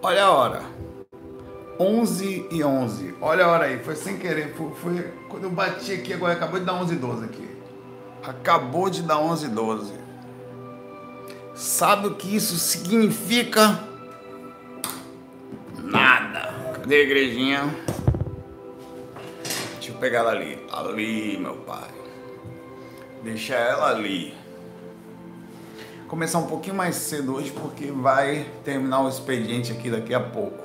Olha a hora. 11 e 11. Olha a hora aí. Foi sem querer. Foi, foi quando eu bati aqui agora. Acabou de dar 11 e 12 aqui. Acabou de dar 11 e 12. Sabe o que isso significa? Nada. Cadê a igrejinha? Deixa eu pegar ela ali. Ali, meu pai. Deixa ela ali. Começar um pouquinho mais cedo hoje porque vai terminar o expediente aqui daqui a pouco.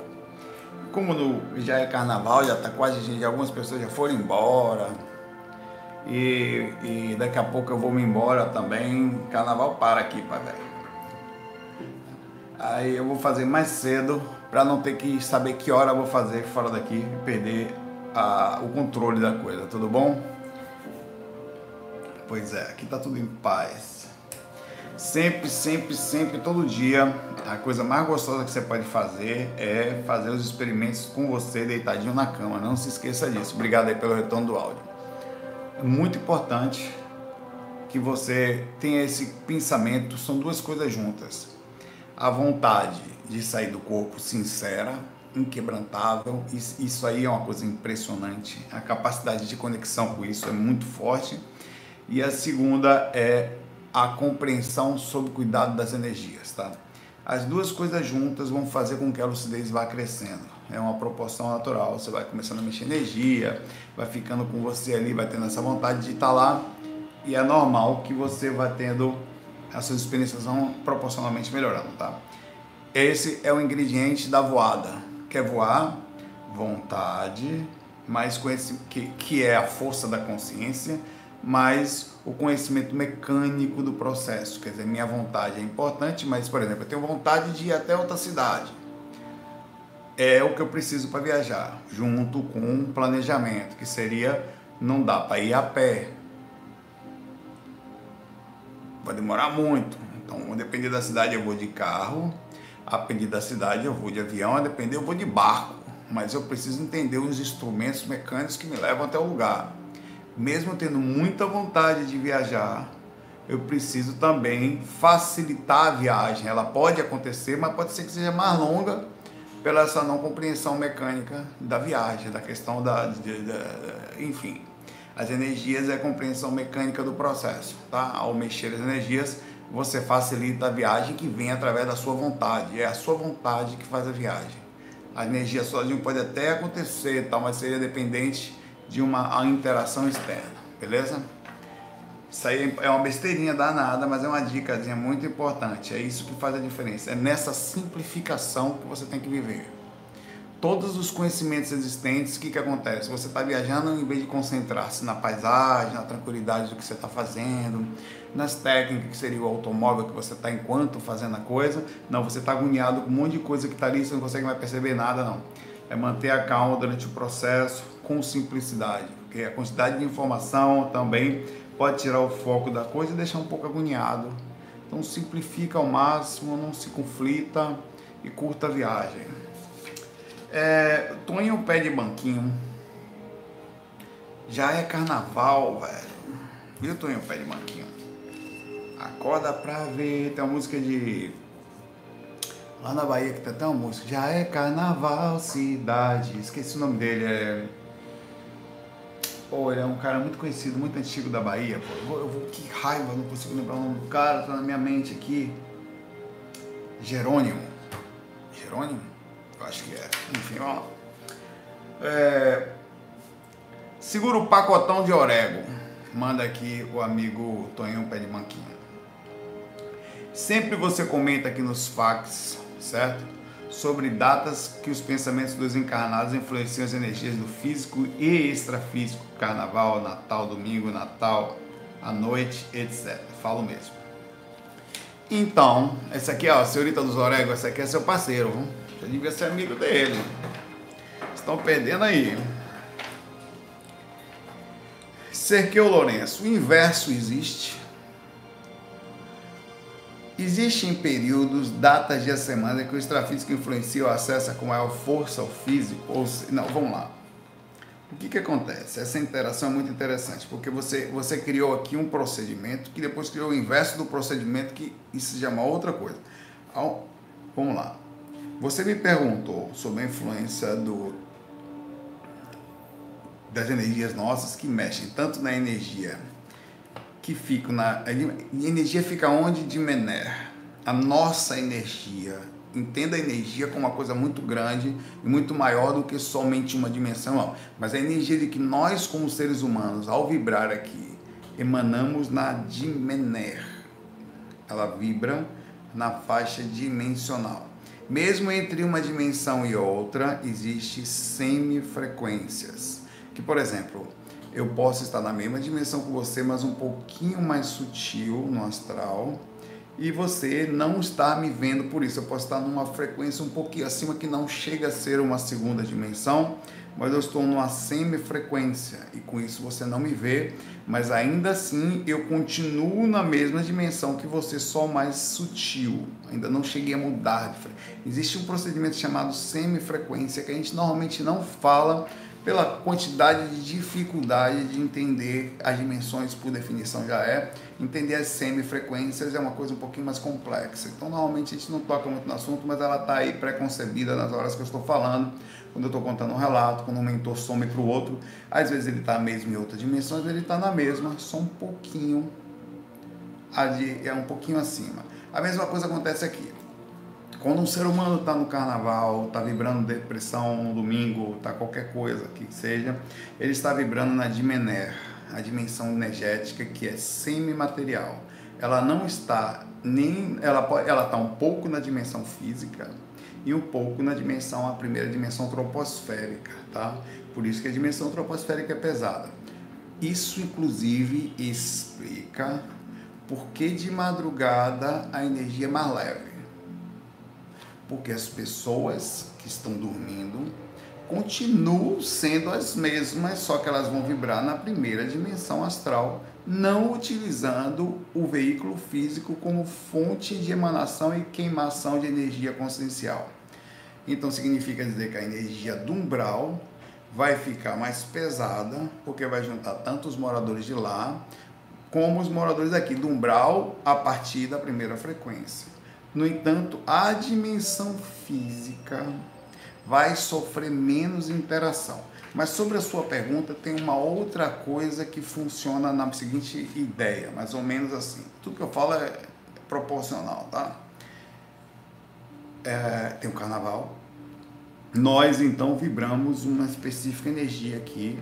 Como no, já é carnaval, já está quase gente, algumas pessoas já foram embora. E, e, daqui a pouco eu vou me embora também. Carnaval para aqui, pai velho. Aí eu vou fazer mais cedo para não ter que saber que hora eu vou fazer fora daqui e perder a, o controle da coisa, tudo bom? Pois é, aqui tá tudo em paz. Sempre, sempre, sempre, todo dia, a coisa mais gostosa que você pode fazer é fazer os experimentos com você deitadinho na cama. Não se esqueça disso. Obrigado aí pelo retorno do áudio. É muito importante que você tenha esse pensamento, são duas coisas juntas. A vontade de sair do corpo sincera, inquebrantável, isso aí é uma coisa impressionante. A capacidade de conexão com isso é muito forte e a segunda é a compreensão sobre o cuidado das energias, tá? As duas coisas juntas vão fazer com que a lucidez vá crescendo. É uma proporção natural. Você vai começando a mexer energia, vai ficando com você ali, vai tendo essa vontade de estar lá. E é normal que você vá tendo as suas experiências vão proporcionalmente melhorando, tá? Esse é o ingrediente da voada. Quer voar? Vontade, mais conhecimento, que, que é a força da consciência mas o conhecimento mecânico do processo. Quer dizer, minha vontade é importante, mas, por exemplo, eu tenho vontade de ir até outra cidade. É o que eu preciso para viajar, junto com um planejamento, que seria não dá para ir a pé. Vai demorar muito. Então, a depender da cidade, eu vou de carro. A depender da cidade, eu vou de avião. A depender, eu vou de barco. Mas eu preciso entender os instrumentos mecânicos que me levam até o lugar mesmo tendo muita vontade de viajar, eu preciso também facilitar a viagem. Ela pode acontecer, mas pode ser que seja mais longa pela essa não compreensão mecânica da viagem, da questão da, de, de, enfim. As energias é a compreensão mecânica do processo, tá? Ao mexer as energias, você facilita a viagem que vem através da sua vontade. É a sua vontade que faz a viagem. A energia sozinho pode até acontecer, tal, mas seria dependente de uma interação externa, beleza? Isso aí é uma besteirinha danada, mas é uma dicasinha muito importante. É isso que faz a diferença. É nessa simplificação que você tem que viver. Todos os conhecimentos existentes, o que, que acontece? Você está viajando em vez de concentrar-se na paisagem, na tranquilidade do que você está fazendo, nas técnicas que seria o automóvel que você está enquanto fazendo a coisa. Não, você está agoniado com um monte de coisa que está ali, você não consegue mais perceber nada, não. É manter a calma durante o processo, com simplicidade, porque a quantidade de informação também pode tirar o foco da coisa e deixar um pouco agoniado. Então simplifica ao máximo, não se conflita e curta a viagem. É, Tonho pé de banquinho. Já é carnaval, velho. Viu, Tonho pé de banquinho? Acorda pra ver. Tem uma música de. Lá na Bahia que tem até uma música. Já é carnaval, cidade. Esqueci o nome dele. É. Pô, ele é um cara muito conhecido, muito antigo da Bahia. Pô, eu vou, que raiva, não consigo lembrar o nome do cara, tá na minha mente aqui. Jerônimo. Jerônimo? Eu acho que é. Enfim, ó. É, segura o pacotão de orego. Manda aqui o amigo Tonhão Pé de Manquinha. Sempre você comenta aqui nos fax, certo? Sobre datas que os pensamentos dos encarnados influenciam as energias do físico e extrafísico, carnaval, Natal, domingo, Natal, à noite, etc. Falo mesmo. Então, essa aqui, ó, senhorita dos Orego, essa aqui é seu parceiro, viu? Você devia ser amigo dele. Estão perdendo aí. Serqueu Lourenço, o inverso existe Existem períodos, datas de semana que o extrafísico influencia ou acessa com maior força ao físico? Ou, não, vamos lá. O que, que acontece? Essa interação é muito interessante, porque você, você criou aqui um procedimento que depois criou o inverso do procedimento, que isso já é uma outra coisa. Vamos lá. Você me perguntou sobre a influência do, das energias nossas que mexem tanto na energia que fica na. Energia fica onde? De Mener. A nossa energia. Entenda a energia como uma coisa muito grande e muito maior do que somente uma dimensão, mas a energia de que nós, como seres humanos, ao vibrar aqui, emanamos na Dimener. Ela vibra na faixa dimensional. Mesmo entre uma dimensão e outra, existe semifrequências. Que, por exemplo, eu posso estar na mesma dimensão que você, mas um pouquinho mais sutil no astral, e você não está me vendo por isso. Eu posso estar numa frequência um pouquinho acima que não chega a ser uma segunda dimensão, mas eu estou numa semifrequência e com isso você não me vê, mas ainda assim eu continuo na mesma dimensão que você, só mais sutil. Ainda não cheguei a mudar. Existe um procedimento chamado semifrequência que a gente normalmente não fala pela quantidade de dificuldade de entender as dimensões, por definição já é. Entender as semifrequências é uma coisa um pouquinho mais complexa. Então, normalmente a gente não toca muito no assunto, mas ela está aí pré-concebida nas horas que eu estou falando, quando eu estou contando um relato, quando um mentor some para o outro. Às vezes ele está mesmo em outra dimensão, ele está na mesma, só um pouquinho, é um pouquinho acima. A mesma coisa acontece aqui. Quando um ser humano está no carnaval, está vibrando depressão no domingo, está qualquer coisa que seja, ele está vibrando na dimener, a dimensão energética que é semimaterial. Ela não está nem ela ela está um pouco na dimensão física e um pouco na dimensão a primeira dimensão troposférica, tá? Por isso que a dimensão troposférica é pesada. Isso inclusive explica por que de madrugada a energia é mais leve porque as pessoas que estão dormindo continuam sendo as mesmas, só que elas vão vibrar na primeira dimensão astral, não utilizando o veículo físico como fonte de emanação e queimação de energia consciencial. Então significa dizer que a energia do umbral vai ficar mais pesada, porque vai juntar tanto os moradores de lá como os moradores aqui do umbral a partir da primeira frequência. No entanto, a dimensão física vai sofrer menos interação. Mas sobre a sua pergunta, tem uma outra coisa que funciona na seguinte ideia, mais ou menos assim. Tudo que eu falo é proporcional, tá? É, tem o carnaval. Nós então vibramos uma específica energia aqui,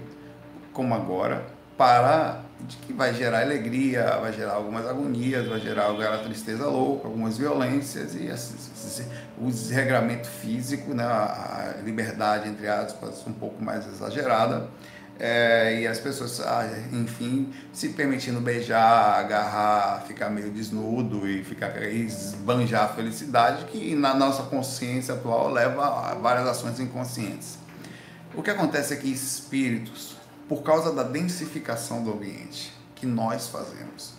como agora, para de que vai gerar alegria, vai gerar algumas agonias, vai gerar alguma tristeza louca, algumas violências e o desregramento físico, né, a liberdade, entre aspas, um pouco mais exagerada. É, e as pessoas, ah, enfim, se permitindo beijar, agarrar, ficar meio desnudo e ficar esbanjar a felicidade, que na nossa consciência atual leva a várias ações inconscientes. O que acontece é que espíritos, por causa da densificação do ambiente que nós fazemos.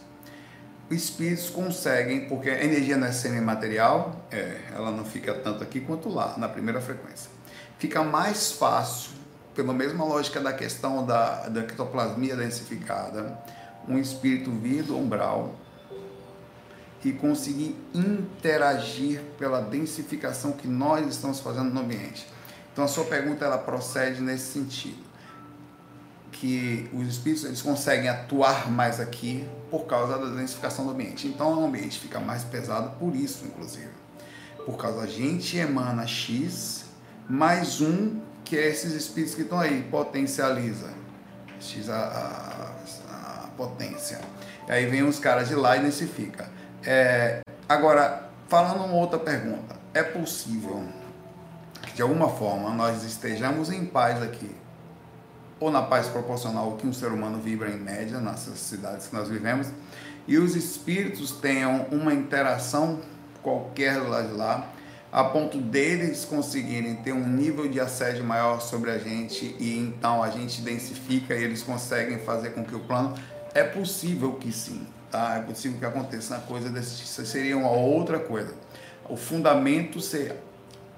Os espíritos conseguem, porque a energia não é semimaterial, é, ela não fica tanto aqui quanto lá, na primeira frequência. Fica mais fácil, pela mesma lógica da questão da, da ectoplasmia densificada, um espírito vir do umbral e conseguir interagir pela densificação que nós estamos fazendo no ambiente. Então a sua pergunta ela procede nesse sentido que os espíritos eles conseguem atuar mais aqui por causa da densificação do ambiente. Então o ambiente fica mais pesado por isso, inclusive. Por causa a gente emana X mais um que é esses espíritos que estão aí, potencializa. X a, a, a potência. E aí vem os caras de lá e densifica. É, agora, falando uma outra pergunta. É possível que de alguma forma nós estejamos em paz aqui ou na paz proporcional que um ser humano vibra em média nessas cidades que nós vivemos, e os espíritos tenham uma interação qualquer lá de lá, a ponto deles conseguirem ter um nível de assédio maior sobre a gente e então a gente densifica e eles conseguem fazer com que o plano é possível que sim, tá? É possível que aconteça uma coisa desse seria uma outra coisa. O fundamento ser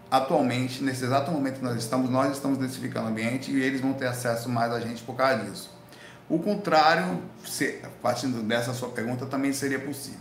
atualmente, nesse exato momento que nós estamos, nós estamos densificando o ambiente e eles vão ter acesso mais a gente por causa disso. O contrário, se, partindo dessa sua pergunta, também seria possível.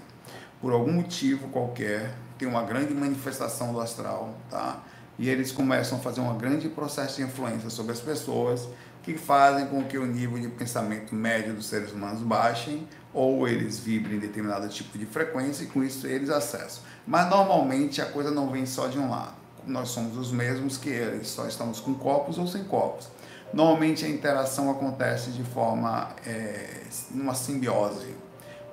Por algum motivo qualquer, tem uma grande manifestação do astral, tá? E eles começam a fazer um grande processo de influência sobre as pessoas, que fazem com que o nível de pensamento médio dos seres humanos baixem ou eles vibrem em determinado tipo de frequência e com isso eles acessam. Mas normalmente a coisa não vem só de um lado. Nós somos os mesmos que eles, só estamos com copos ou sem copos. Normalmente a interação acontece de forma, é, numa simbiose.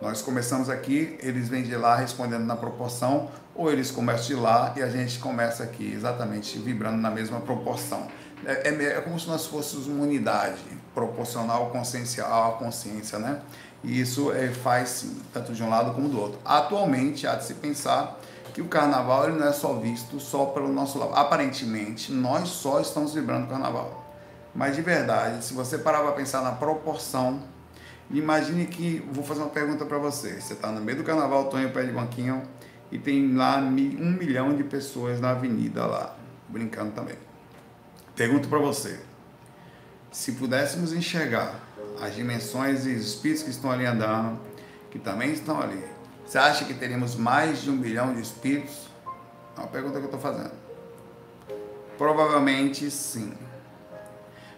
Nós começamos aqui, eles vêm de lá respondendo na proporção, ou eles começam de lá e a gente começa aqui exatamente vibrando na mesma proporção. É, é, é como se nós fôssemos uma unidade proporcional consciencial à consciência, né? E isso é, faz tanto de um lado como do outro. Atualmente, há de se pensar que o carnaval ele não é só visto só pelo nosso lado. Aparentemente, nós só estamos vibrando o carnaval. Mas de verdade, se você parar para pensar na proporção, imagine que. Vou fazer uma pergunta para você. Você está no meio do carnaval, Tonho Pé de Banquinho, e tem lá um milhão de pessoas na avenida lá, brincando também. Pergunto para você: se pudéssemos enxergar as dimensões e os espíritos que estão ali andando, que também estão ali, você acha que teríamos mais de um bilhão de espíritos? É uma pergunta que eu estou fazendo. Provavelmente sim.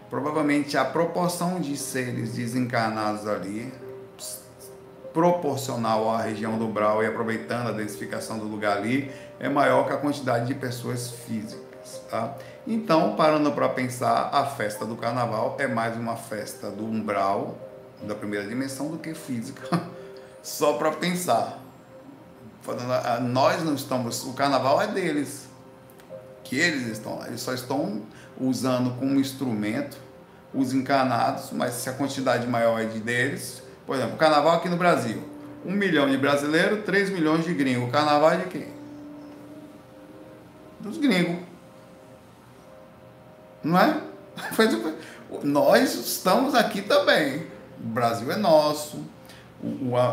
Provavelmente a proporção de seres desencarnados ali, proporcional à região do Brau e aproveitando a densificação do lugar ali, é maior que a quantidade de pessoas físicas. Tá? Então, parando para pensar, a festa do carnaval é mais uma festa do umbral, da primeira dimensão, do que física. Só para pensar. Nós não estamos. O carnaval é deles. Que eles estão lá. Eles só estão usando como instrumento os encarnados, mas se a quantidade maior é de deles. Por exemplo, o carnaval aqui no Brasil. Um milhão de brasileiros, três milhões de gringos. O carnaval é de quem? Dos gringos não é? Nós estamos aqui também. O Brasil é nosso,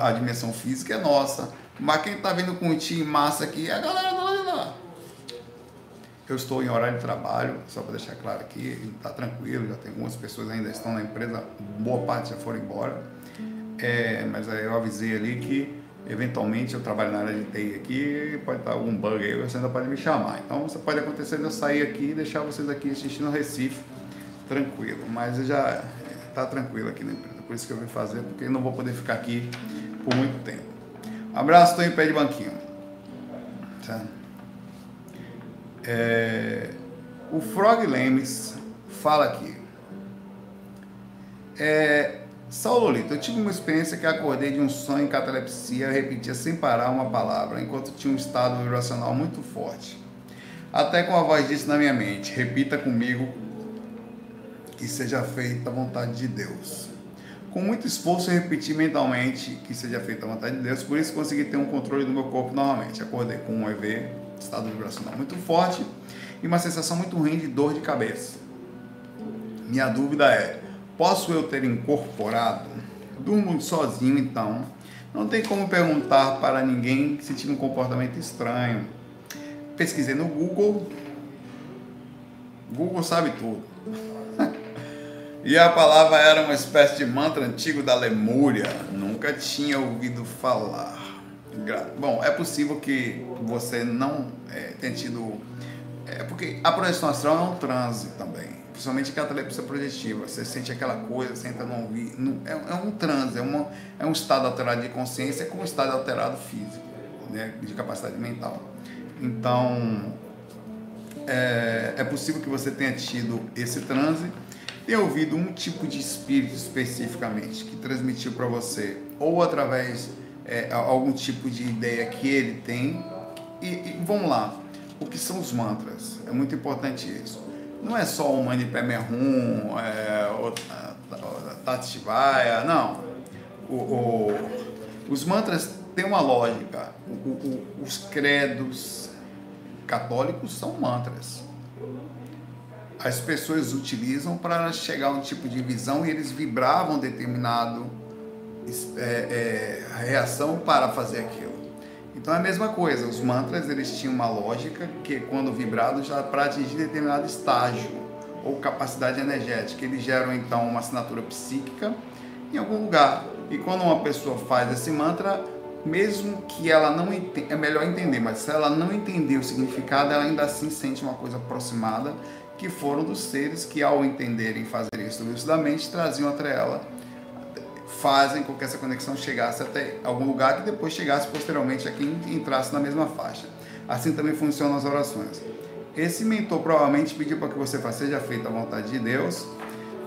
a dimensão física é nossa. Mas quem está vindo com o time massa aqui é a galera lado de lá. Eu estou em horário de trabalho, só para deixar claro aqui, está tranquilo, já tem algumas pessoas ainda estão na empresa, boa parte já foram embora. É, mas eu avisei ali que eventualmente eu trabalho na área de TI aqui, pode estar algum bug aí, você ainda pode me chamar. Então você pode acontecer de eu sair aqui e deixar vocês aqui assistindo Recife, tranquilo. Mas já está tranquilo aqui na empresa, por isso que eu vim fazer, porque não vou poder ficar aqui por muito tempo. Abraço, estou em pé de banquinho. Tá? É, o Frog Lemes fala aqui. É, Saulolito, eu tive uma experiência que acordei de um sonho em catalepsia, eu repetia sem parar uma palavra, enquanto tinha um estado vibracional muito forte. Até com a voz disse na minha mente: repita comigo que seja feita a vontade de Deus. Com muito esforço, repeti mentalmente que seja feita a vontade de Deus, por isso consegui ter um controle do meu corpo novamente. Acordei com um EV, estado vibracional muito forte e uma sensação muito ruim de dor de cabeça. Minha dúvida é: Posso eu ter incorporado? Durmo sozinho, então. Não tem como perguntar para ninguém se tinha um comportamento estranho. Pesquisei no Google. Google sabe tudo. E a palavra era uma espécie de mantra antigo da Lemúria. Nunca tinha ouvido falar. Bom, é possível que você não é, tenha tido. É porque a projeção astral é um transe também principalmente catalepsia projetiva. Você sente aquela coisa, senta no ouvido. É, é um transe, é, uma, é um estado alterado de consciência com um estado alterado físico, né, de capacidade mental. Então, é, é possível que você tenha tido esse transe, tenha ouvido um tipo de espírito especificamente que transmitiu para você, ou através é, algum tipo de ideia que ele tem. E, e vamos lá, o que são os mantras? É muito importante isso não é só o Mani Pemerrum, é, o não. O, o, os mantras têm uma lógica. O, os credos católicos são mantras. As pessoas utilizam para chegar a um tipo de visão e eles vibravam determinado é, é, reação para fazer aquilo. Então é a mesma coisa, os mantras eles tinham uma lógica que quando vibrados já para atingir determinado estágio ou capacidade energética, eles geram então uma assinatura psíquica em algum lugar. E quando uma pessoa faz esse mantra, mesmo que ela não entenda, é melhor entender, mas se ela não entender o significado, ela ainda assim sente uma coisa aproximada, que foram dos seres que, ao entenderem fazer isso lucidamente, traziam até ela, fazem com que essa conexão chegasse até algum lugar que depois chegasse posteriormente a quem entrasse na mesma faixa. Assim também funcionam as orações. Esse mentor provavelmente pediu para que você faça, seja feita a vontade de Deus,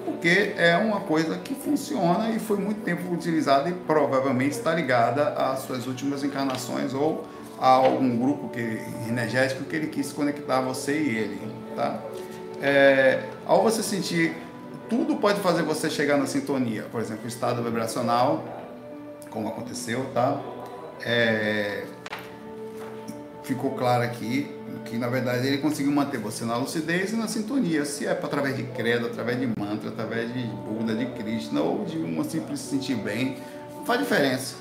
porque é uma coisa que funciona e foi muito tempo utilizada e provavelmente está ligada às suas últimas encarnações ou a algum grupo que, energético que ele quis conectar você e ele, tá? É, ao você sentir, tudo pode fazer você chegar na sintonia, por exemplo, o estado vibracional, como aconteceu, tá? É, ficou claro aqui que na verdade ele conseguiu manter você na lucidez e na sintonia, se é através de credo, através de mantra, através de Buda, de Krishna ou de uma simples se sentir bem, faz diferença.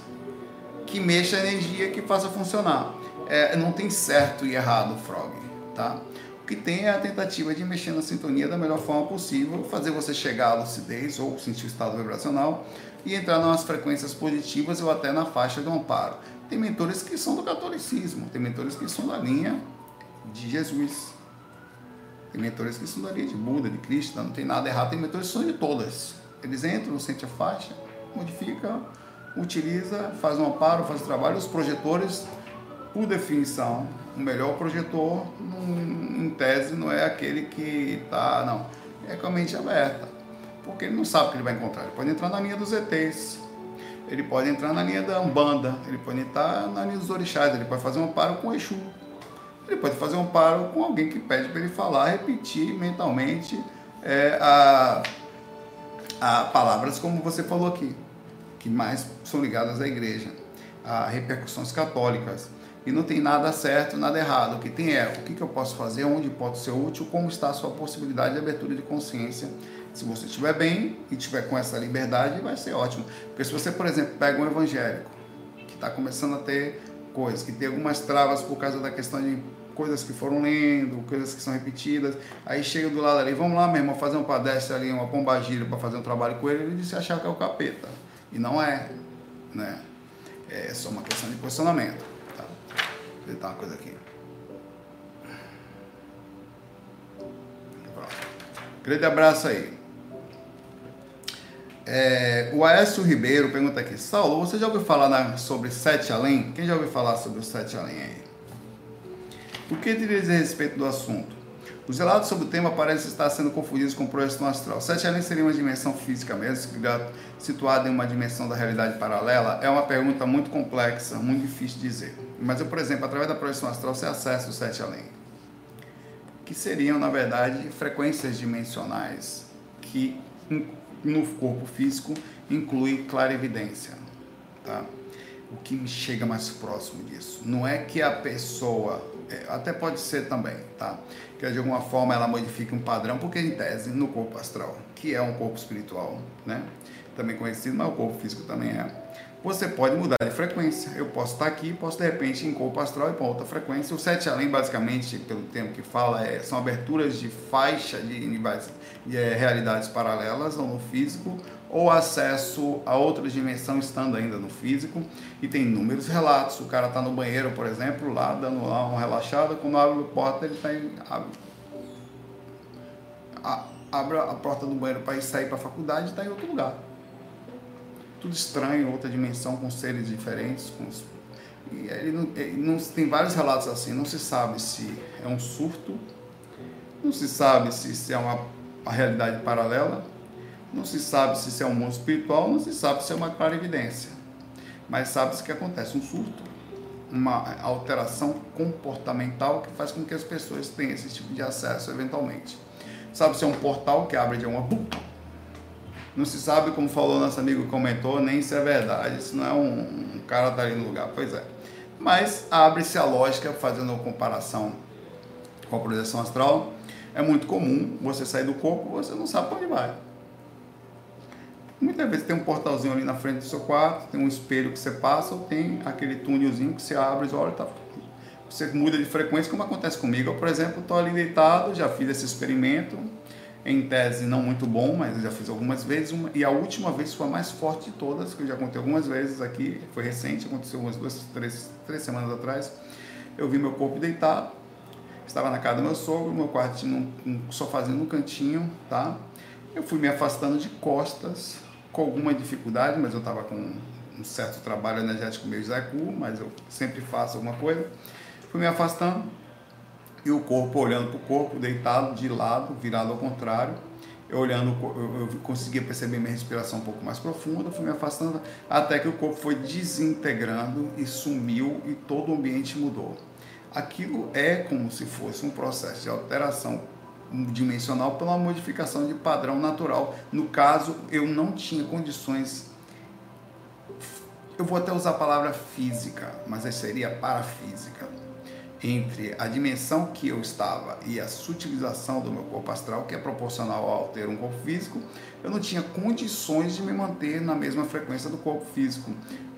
Que mexa a energia, que faça funcionar. É, não tem certo e errado, Frog, tá? Que tem é a tentativa de mexer na sintonia da melhor forma possível, fazer você chegar à lucidez ou sentir o estado vibracional e entrar nas frequências positivas ou até na faixa do amparo. Tem mentores que são do catolicismo, tem mentores que são da linha de Jesus. Tem mentores que são da linha de Buda, de Cristo, não tem nada errado. Tem mentores que são de todas. Eles entram, sentem a faixa, modifica, utiliza, faz um amparo, faz o trabalho. Os projetores, por definição, o melhor projetor, em tese, não é aquele que está, não, é com a mente aberta. Porque ele não sabe o que ele vai encontrar. Ele pode entrar na linha dos ETs, ele pode entrar na linha da Umbanda, ele pode entrar na linha dos orixás, ele pode fazer um amparo com o Exu, ele pode fazer um paro com alguém que pede para ele falar, repetir mentalmente é, a, a palavras como você falou aqui, que mais são ligadas à igreja, a repercussões católicas. E não tem nada certo, nada errado. O que tem é o que, eu posso fazer, onde pode ser útil, como está a sua possibilidade de abertura de consciência. Se você estiver bem e estiver com essa liberdade, vai ser ótimo. Porque se você, por exemplo, pega um evangélico que está começando a ter coisas, que tem algumas travas por causa da questão de coisas que foram lendo, coisas que são repetidas. Aí chega do lado ali, vamos lá mesmo, fazer um padestre ali, uma pombagira para fazer um trabalho com ele, ele disse achar que é o capeta. E não é, né? É só uma questão de posicionamento. Tá? Vou tentar uma coisa aqui. Grande abraço aí. É, o Aécio Ribeiro pergunta aqui, Saulo, você já ouviu falar na, sobre Sete Além? Quem já ouviu falar sobre o Sete Além aí? O que diria a respeito do assunto? Os relatos sobre o tema parecem estar sendo confundidos com projeção astral. Sete além seria uma dimensão física mesmo, situada em uma dimensão da realidade paralela? É uma pergunta muito complexa, muito difícil de dizer. Mas eu, por exemplo, através da projeção astral, você acessa o sete além. Que seriam, na verdade, frequências dimensionais que no corpo físico inclui clarividência. Tá? O que me chega mais próximo disso? Não é que a pessoa é, até pode ser também, tá? Que de alguma forma ela modifique um padrão, porque em tese, no corpo astral, que é um corpo espiritual, né? Também conhecido, mas o corpo físico também é. Você pode mudar de frequência. Eu posso estar aqui, posso de repente em corpo astral e para outra frequência. O sete além, basicamente, pelo tempo que fala, é, são aberturas de faixa de, de é, realidades paralelas, ou no físico, ou acesso a outra dimensão estando ainda no físico. E tem inúmeros relatos. O cara está no banheiro, por exemplo, lá dando lá uma relaxada, quando abre a porta, ele está em. Abre, abre a porta do banheiro para ir sair para a faculdade e está em outro lugar. Tudo estranho, outra dimensão, com seres diferentes. Com, e ele não, ele não, tem vários relatos assim, não se sabe se é um surto, não se sabe se, se é uma, uma realidade paralela, não se sabe se é um mundo espiritual, não se sabe se é uma clarividência. Mas sabe-se que acontece um surto, uma alteração comportamental que faz com que as pessoas tenham esse tipo de acesso eventualmente. Sabe se é um portal que abre de uma. Não se sabe, como falou nosso amigo comentou, nem se é verdade, se não é um, um cara tá ali no lugar. Pois é. Mas abre-se a lógica, fazendo uma comparação com a projeção astral. É muito comum você sair do corpo, você não sabe para onde vai. Muitas vezes tem um portalzinho ali na frente do seu quarto, tem um espelho que você passa, ou tem aquele túnelzinho que você abre e olha, tá, você muda de frequência, como acontece comigo. Eu, por exemplo, estou ali deitado, já fiz esse experimento, em tese não muito bom, mas eu já fiz algumas vezes, uma, e a última vez foi a mais forte de todas, que eu já contei algumas vezes aqui, foi recente, aconteceu umas duas, três, três semanas atrás. Eu vi meu corpo deitado, estava na casa do meu sogro, meu quarto tinha um, um sofazinho no cantinho, tá? Eu fui me afastando de costas, com alguma dificuldade, mas eu estava com um certo trabalho energético meio Zaiku, mas eu sempre faço alguma coisa. Fui me afastando, e o corpo olhando para o corpo, deitado de lado, virado ao contrário. Eu olhando, eu, eu conseguia perceber minha respiração um pouco mais profunda, fui me afastando, até que o corpo foi desintegrando e sumiu e todo o ambiente mudou. Aquilo é como se fosse um processo de alteração dimensional pela modificação de padrão natural. No caso, eu não tinha condições. Eu vou até usar a palavra física, mas seria parafísica entre a dimensão que eu estava e a sutilização do meu corpo astral, que é proporcional ao ter um corpo físico, eu não tinha condições de me manter na mesma frequência do corpo físico.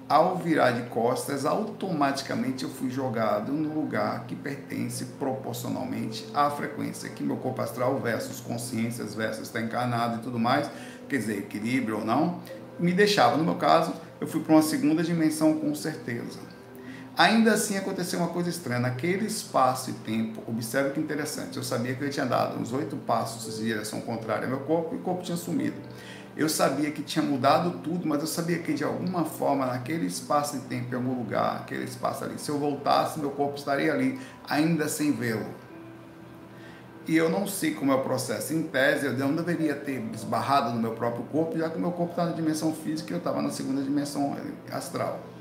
Ao virar de costas, automaticamente eu fui jogado no lugar que pertence proporcionalmente à frequência que meu corpo astral versus consciências versus está encarnado e tudo mais, quer dizer, equilíbrio ou não, me deixava. No meu caso, eu fui para uma segunda dimensão com certeza Ainda assim aconteceu uma coisa estranha. Naquele espaço e tempo, observe que interessante. Eu sabia que eu tinha dado uns oito passos em direção contrária ao meu corpo e o corpo tinha sumido. Eu sabia que tinha mudado tudo, mas eu sabia que de alguma forma, naquele espaço e tempo, em algum lugar, aquele espaço ali, se eu voltasse, meu corpo estaria ali, ainda sem vê-lo. E eu não sei como é o processo. Em tese, eu não deveria ter esbarrado no meu próprio corpo, já que o meu corpo está na dimensão física e eu estava na segunda dimensão astral.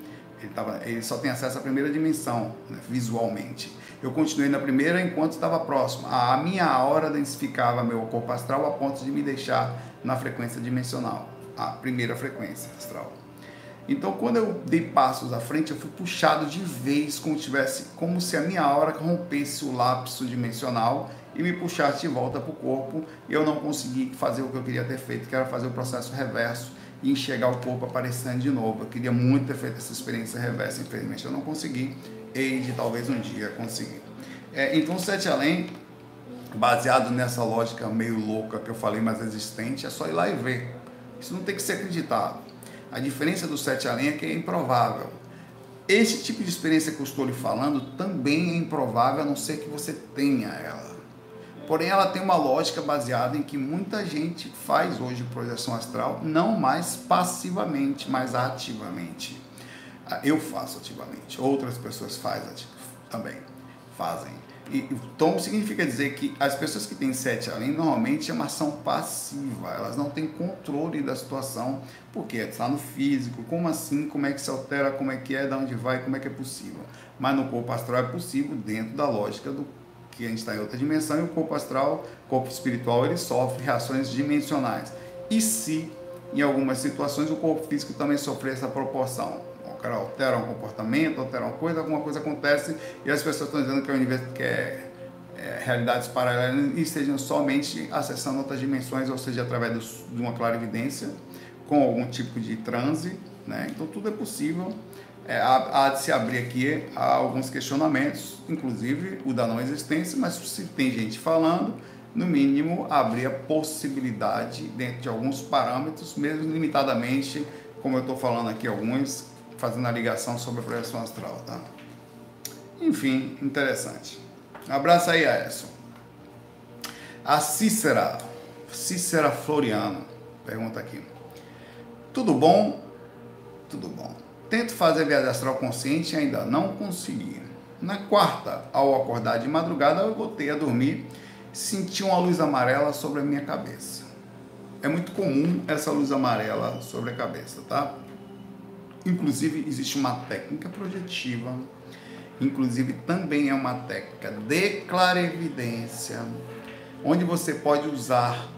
Ele, tava, ele só tem acesso à primeira dimensão, né, visualmente. Eu continuei na primeira enquanto estava próximo. A minha aura densificava meu corpo astral a ponto de me deixar na frequência dimensional, a primeira frequência astral. Então, quando eu dei passos à frente, eu fui puxado de vez, como, tivesse, como se a minha aura rompesse o lapso dimensional e me puxasse de volta para o corpo. Eu não consegui fazer o que eu queria ter feito, que era fazer o processo reverso e enxergar o corpo aparecendo de novo. Eu queria muito ter feito essa experiência reversa, infelizmente eu não consegui, e de talvez um dia conseguir. É, então, Sete Além, baseado nessa lógica meio louca que eu falei, mais existente, é só ir lá e ver. Isso não tem que ser acreditado. A diferença do Sete Além é que é improvável. Esse tipo de experiência que eu estou lhe falando também é improvável, a não ser que você tenha ela. Porém, ela tem uma lógica baseada em que muita gente faz hoje projeção astral, não mais passivamente, mas ativamente. Ah, eu faço ativamente, outras pessoas fazem também, fazem. E, então significa dizer que as pessoas que têm sete além normalmente é uma ação passiva, elas não têm controle da situação, porque está no físico, como assim, como é que se altera, como é que é, de onde vai, como é que é possível. Mas no corpo astral é possível dentro da lógica do que a gente está em outra dimensão, e o corpo astral, o corpo espiritual, ele sofre reações dimensionais. E se, em algumas situações, o corpo físico também sofrer essa proporção? O cara altera um comportamento, altera uma coisa, alguma coisa acontece e as pessoas estão dizendo que o universo quer é, realidades paralelas e estejam somente acessando outras dimensões, ou seja, através de uma clarividência, com algum tipo de transe. Né? Então, tudo é possível é, há, há, de se abrir aqui alguns questionamentos, inclusive o da não existência, mas se tem gente falando, no mínimo abrir a possibilidade dentro de alguns parâmetros, mesmo limitadamente, como eu estou falando aqui alguns, fazendo a ligação sobre a projeção astral, tá? Enfim, interessante. Um abraço aí, Aécio. A Cícera, Cícera Floriano, pergunta aqui. Tudo bom? Tudo bom. Tento fazer viagem astral consciente e ainda não consegui. Na quarta, ao acordar de madrugada, eu voltei a dormir, senti uma luz amarela sobre a minha cabeça. É muito comum essa luz amarela sobre a cabeça, tá? Inclusive, existe uma técnica projetiva, inclusive também é uma técnica de clarevidência, onde você pode usar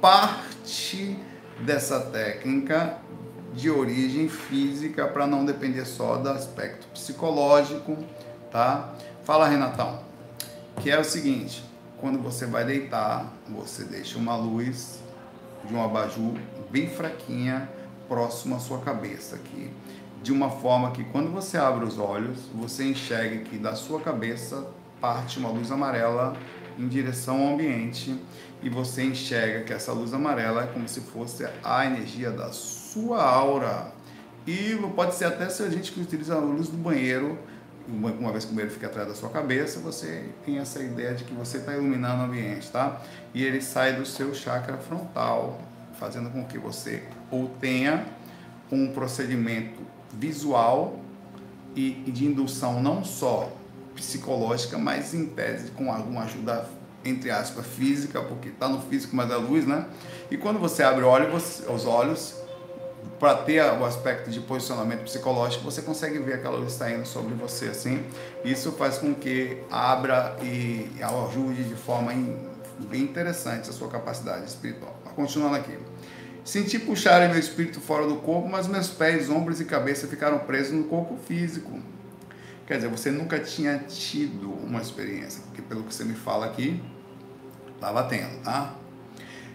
parte dessa técnica de origem física para não depender só do aspecto psicológico, tá? Fala, Renatão. Que é o seguinte, quando você vai deitar, você deixa uma luz de um abajur bem fraquinha próximo à sua cabeça aqui, de uma forma que quando você abre os olhos, você enxergue que da sua cabeça parte uma luz amarela em direção ao ambiente e você enxerga que essa luz amarela é como se fosse a energia da sua aura. E pode ser até se a gente que utiliza a luz do banheiro, uma, vez que o banheiro fica atrás da sua cabeça, você tem essa ideia de que você está iluminando o ambiente, tá? E ele sai do seu chakra frontal, fazendo com que você ou tenha um procedimento visual e, e de indução não só psicológica, mas em tese com alguma ajuda entre aspas física, porque está no físico, mas é luz, né? E quando você abre olho, você, os olhos para ter o aspecto de posicionamento psicológico, você consegue ver aquela luz saindo sobre você assim. Isso faz com que abra e ajude de forma bem interessante a sua capacidade espiritual. Continuando aqui. Senti puxarem meu espírito fora do corpo, mas meus pés, ombros e cabeça ficaram presos no corpo físico. Quer dizer, você nunca tinha tido uma experiência, porque pelo que você me fala aqui, estava tendo, tá?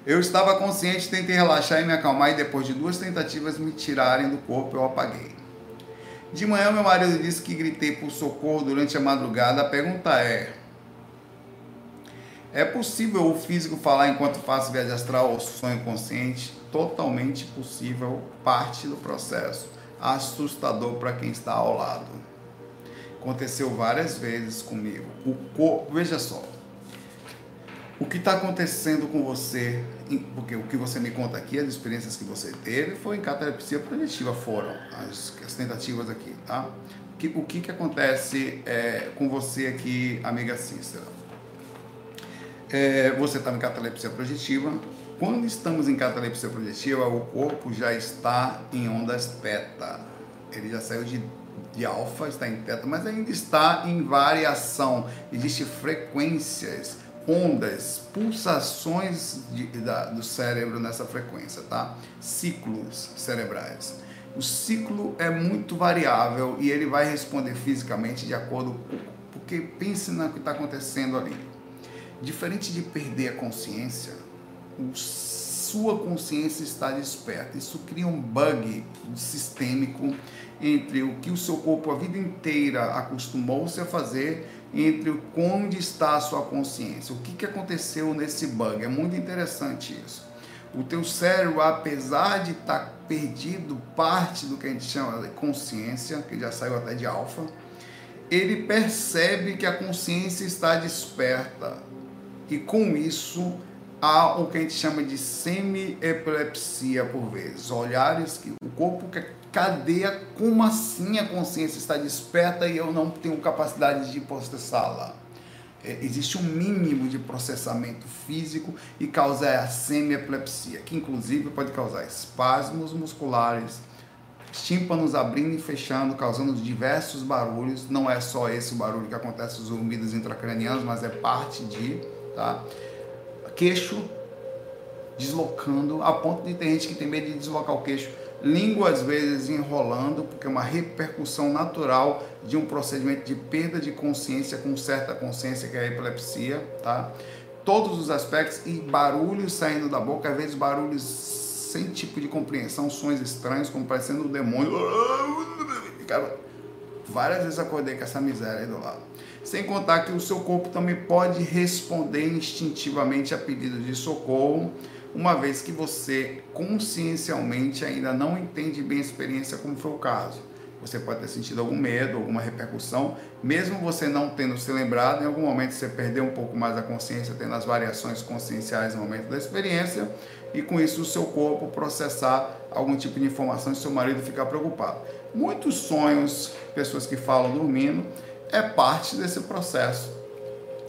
Eu estava consciente, tentei relaxar e me acalmar, e depois de duas tentativas me tirarem do corpo, eu apaguei. De manhã, meu marido disse que gritei por socorro durante a madrugada. A pergunta é: é possível o físico falar enquanto faço viagem astral ou sonho consciente? Totalmente possível, parte do processo. Assustador para quem está ao lado. Aconteceu várias vezes comigo. O corpo, veja só, o que está acontecendo com você, porque o que você me conta aqui, as experiências que você teve, foi em catalepsia projetiva, foram as, as tentativas aqui, tá? O que, o que, que acontece é, com você aqui, amiga Cícera? É, você está em catalepsia projetiva. Quando estamos em catalepsia projetiva, o corpo já está em ondas teta. Ele já saiu de de alfa, está em teta, mas ainda está em variação. Existem frequências ondas, pulsações de, da, do cérebro nessa frequência, tá? Ciclos cerebrais. O ciclo é muito variável e ele vai responder fisicamente de acordo com. Porque pense no que está acontecendo ali. Diferente de perder a consciência, o, sua consciência está desperta. Isso cria um bug sistêmico entre o que o seu corpo a vida inteira acostumou-se a fazer entre onde está a sua consciência. O que, que aconteceu nesse bug? É muito interessante isso. O teu cérebro, apesar de estar tá perdido parte do que a gente chama de consciência, que já saiu até de alfa, ele percebe que a consciência está desperta. E com isso há o que a gente chama de semi-epilepsia por vezes. Olhares que corpo quer cadeia, como assim a consciência está desperta e eu não tenho capacidade de processá-la? É, existe um mínimo de processamento físico e causa a semiepilepsia, que inclusive pode causar espasmos musculares, tímpanos abrindo e fechando, causando diversos barulhos. Não é só esse barulho que acontece nos zumbidos intracranianos, mas é parte de, tá? Queixo deslocando, a ponto de ter gente que tem medo de deslocar o queixo língua às vezes enrolando, porque é uma repercussão natural de um procedimento de perda de consciência com certa consciência, que é a epilepsia, tá? Todos os aspectos e barulhos saindo da boca, às vezes barulhos sem tipo de compreensão, sons estranhos, como parecendo um demônio. Cara, várias vezes acordei com essa miséria aí do lado. Sem contar que o seu corpo também pode responder instintivamente a pedidos de socorro uma vez que você consciencialmente ainda não entende bem a experiência, como foi o caso. Você pode ter sentido algum medo, alguma repercussão, mesmo você não tendo se lembrado, em algum momento você perdeu um pouco mais a consciência, tendo as variações conscienciais no momento da experiência, e com isso o seu corpo processar algum tipo de informação e seu marido ficar preocupado. Muitos sonhos, pessoas que falam dormindo, é parte desse processo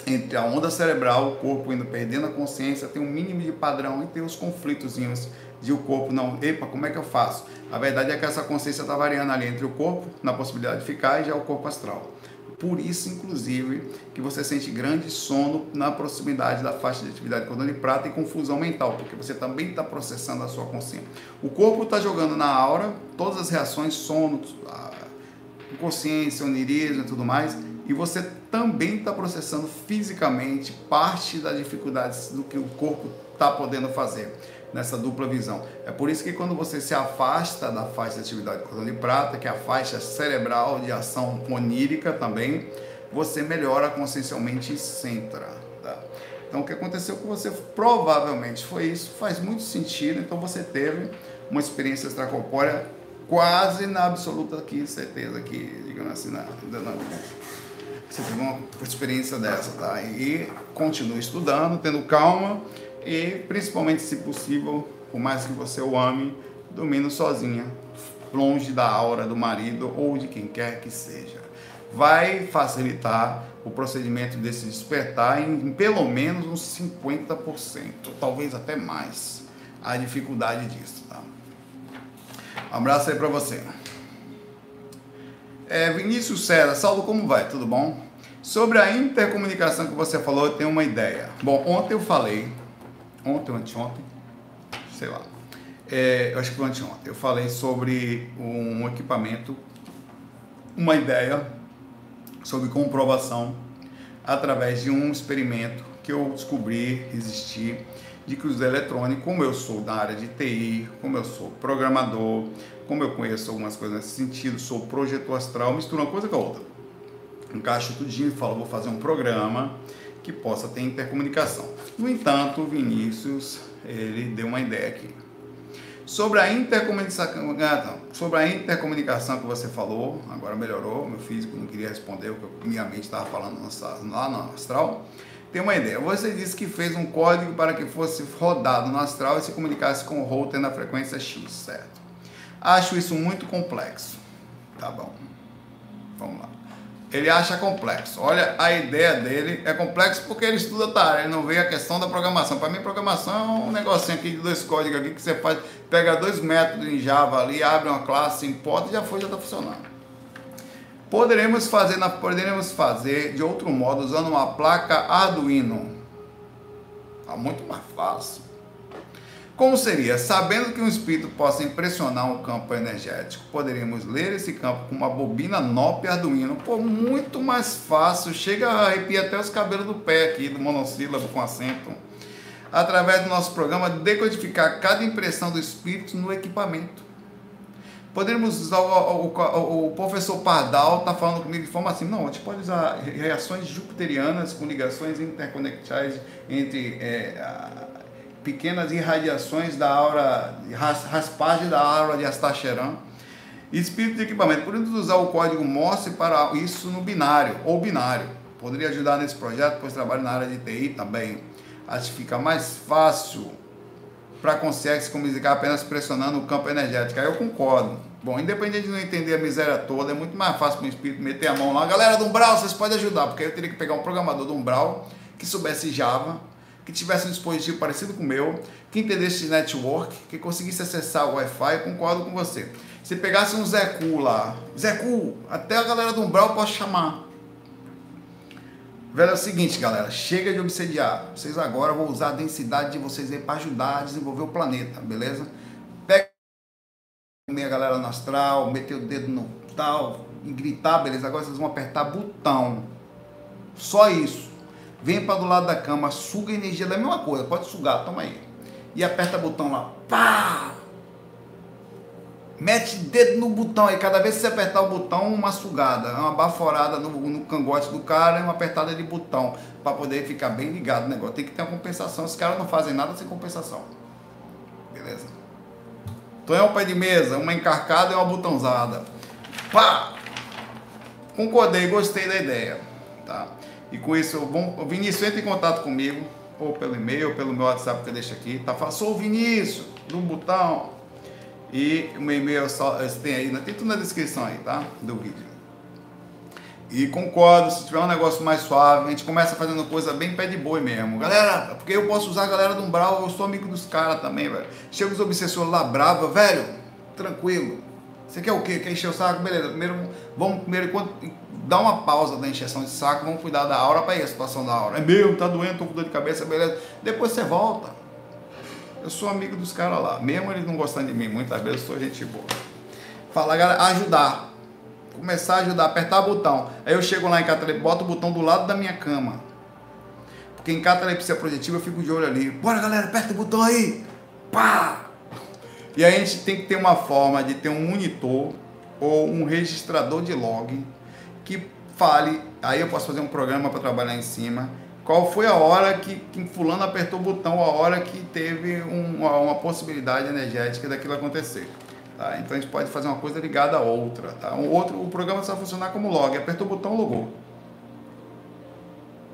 entre a onda cerebral, o corpo indo perdendo a consciência, tem um mínimo de padrão e tem os conflitos de o corpo não, epa, como é que eu faço? A verdade é que essa consciência está variando ali entre o corpo, na possibilidade de ficar, e já o corpo astral. Por isso, inclusive, que você sente grande sono na proximidade da faixa de atividade cordão de prata e confusão mental, porque você também está processando a sua consciência. O corpo está jogando na aura todas as reações, sono, consciência, onirismo e tudo mais, e você também está processando fisicamente parte das dificuldades do que o corpo está podendo fazer nessa dupla visão. É por isso que quando você se afasta da faixa de atividade cordão de prata, que é a faixa cerebral de ação onírica também, você melhora consciencialmente e centra. Tá? Então, o que aconteceu com você provavelmente foi isso, faz muito sentido. Então, você teve uma experiência extracorpórea quase na absoluta aqui, certeza que, digamos assim, na, na, você teve uma experiência dessa, tá? E continue estudando, tendo calma e, principalmente, se possível, por mais que você o ame, dormindo sozinha, longe da aura do marido ou de quem quer que seja. Vai facilitar o procedimento desse despertar em pelo menos uns 50%, talvez até mais, a dificuldade disso, tá? Um abraço aí para você. É, Vinícius Serra, Saulo, como vai? Tudo bom? Sobre a intercomunicação que você falou, eu tenho uma ideia. Bom, ontem eu falei, ontem ou anteontem, sei lá, é, eu acho que foi anteontem, eu falei sobre um equipamento, uma ideia sobre comprovação através de um experimento que eu descobri existir de que os eletrônicos, como eu sou da área de TI, como eu sou programador, como eu conheço algumas coisas nesse sentido, sou projetor astral, mistura uma coisa com a outra. Encaixo tudinho e falo, vou fazer um programa que possa ter intercomunicação. No entanto, o Vinícius, ele deu uma ideia aqui. Sobre a intercomunicação, ah, sobre a intercomunicação que você falou, agora melhorou, meu físico não queria responder o que minha mente estava falando lá no astral. Tem uma ideia. Você disse que fez um código para que fosse rodado no astral e se comunicasse com o router na frequência X, certo? Acho isso muito complexo. Tá bom. Vamos lá. Ele acha complexo. Olha, a ideia dele é complexo porque ele estuda tá, ele não vê a questão da programação. Para mim, programação é um negocinho aqui de dois códigos aqui que você faz, pega dois métodos em Java ali, abre uma classe, importa e já foi, já está funcionando. Poderemos fazer, poderemos fazer de outro modo usando uma placa Arduino. Está muito mais fácil. Como seria? Sabendo que um espírito possa impressionar um campo energético, poderíamos ler esse campo com uma bobina NOP Arduino. Pô, muito mais fácil. Chega a arrepiar até os cabelos do pé aqui, do monossílabo com acento. Através do nosso programa, decodificar cada impressão do espírito no equipamento. Poderíamos usar o, o, o, professor Pardal está falando comigo de forma assim, não, a gente pode usar reações jupiterianas com ligações interconectais entre é, pequenas irradiações da aura, raspagem da aura de Astacheran. Espírito de equipamento. Podemos usar o código Morse para isso no binário, ou binário. Poderia ajudar nesse projeto, pois trabalho na área de TI também. Acho que fica mais fácil para conseguir se comunicar apenas pressionando o campo energético. Aí eu concordo. Bom, independente de não entender a miséria toda, é muito mais fácil para o espírito meter a mão lá. Galera do Umbral, vocês podem ajudar, porque aí eu teria que pegar um programador do Umbral que soubesse Java, que tivesse um dispositivo parecido com o meu, que entendesse de network, que conseguisse acessar o Wi-Fi, concordo com você. Se pegasse um Zecu lá, Zecu, até a galera do Umbral pode chamar. Velho, é o seguinte, galera, chega de obsediar. Vocês agora vão usar a densidade de vocês aí para ajudar a desenvolver o planeta, beleza? Pega a galera no astral, meter o dedo no tal gritar, beleza? Agora vocês vão apertar botão. Só isso. Vem para do lado da cama, suga energia da mesma coisa, pode sugar, toma aí. E aperta botão lá, pá! Mete dedo no botão aí, cada vez que você apertar o botão, uma sugada, uma baforada no, no cangote do cara e uma apertada de botão, para poder ficar bem ligado o negócio. Tem que ter uma compensação, os caras não fazem nada sem compensação. Beleza? Então é um pé de mesa, uma encarcada e uma botãozada. Pá! Concordei, gostei da ideia. Tá? E com isso, vou, Vinícius, entre em contato comigo, ou pelo e-mail, ou pelo meu WhatsApp que eu deixo aqui. Tá? Sou o Vinícius, no botão. E o meu e-mail só, tem aí, tem tudo na descrição aí, tá? Do vídeo. E concordo, se tiver um negócio mais suave, a gente começa fazendo coisa bem pé de boi mesmo. Galera, porque eu posso usar a galera do Umbral, eu sou amigo dos caras também, velho. Chega os obsessores lá brava, velho, tranquilo. Você quer o quê? Quer encher o saco? Beleza, primeiro, vamos primeiro, enquanto, dá uma pausa da encheção de saco, vamos cuidar da aura para ir a situação da aura. É meu, tá doendo, tô com dor de cabeça, beleza. Depois você volta. Eu sou amigo dos caras lá. Mesmo eles não gostando de mim, muitas vezes eu sou gente boa. Falar, galera, ajudar. Começar a ajudar, apertar o botão. Aí eu chego lá em catalepsia, boto o botão do lado da minha cama. Porque em catalepsia projetiva eu fico de olho ali. Bora, galera, aperta o botão aí. Pá! E aí a gente tem que ter uma forma de ter um monitor ou um registrador de log que fale. Aí eu posso fazer um programa para trabalhar em cima qual foi a hora que, que fulano apertou o botão, a hora que teve um, uma, uma, possibilidade energética daquilo acontecer. Tá? Então a gente pode fazer uma coisa ligada a outra. Tá? Um outro, o programa só funcionar como log. Apertou o botão, logou.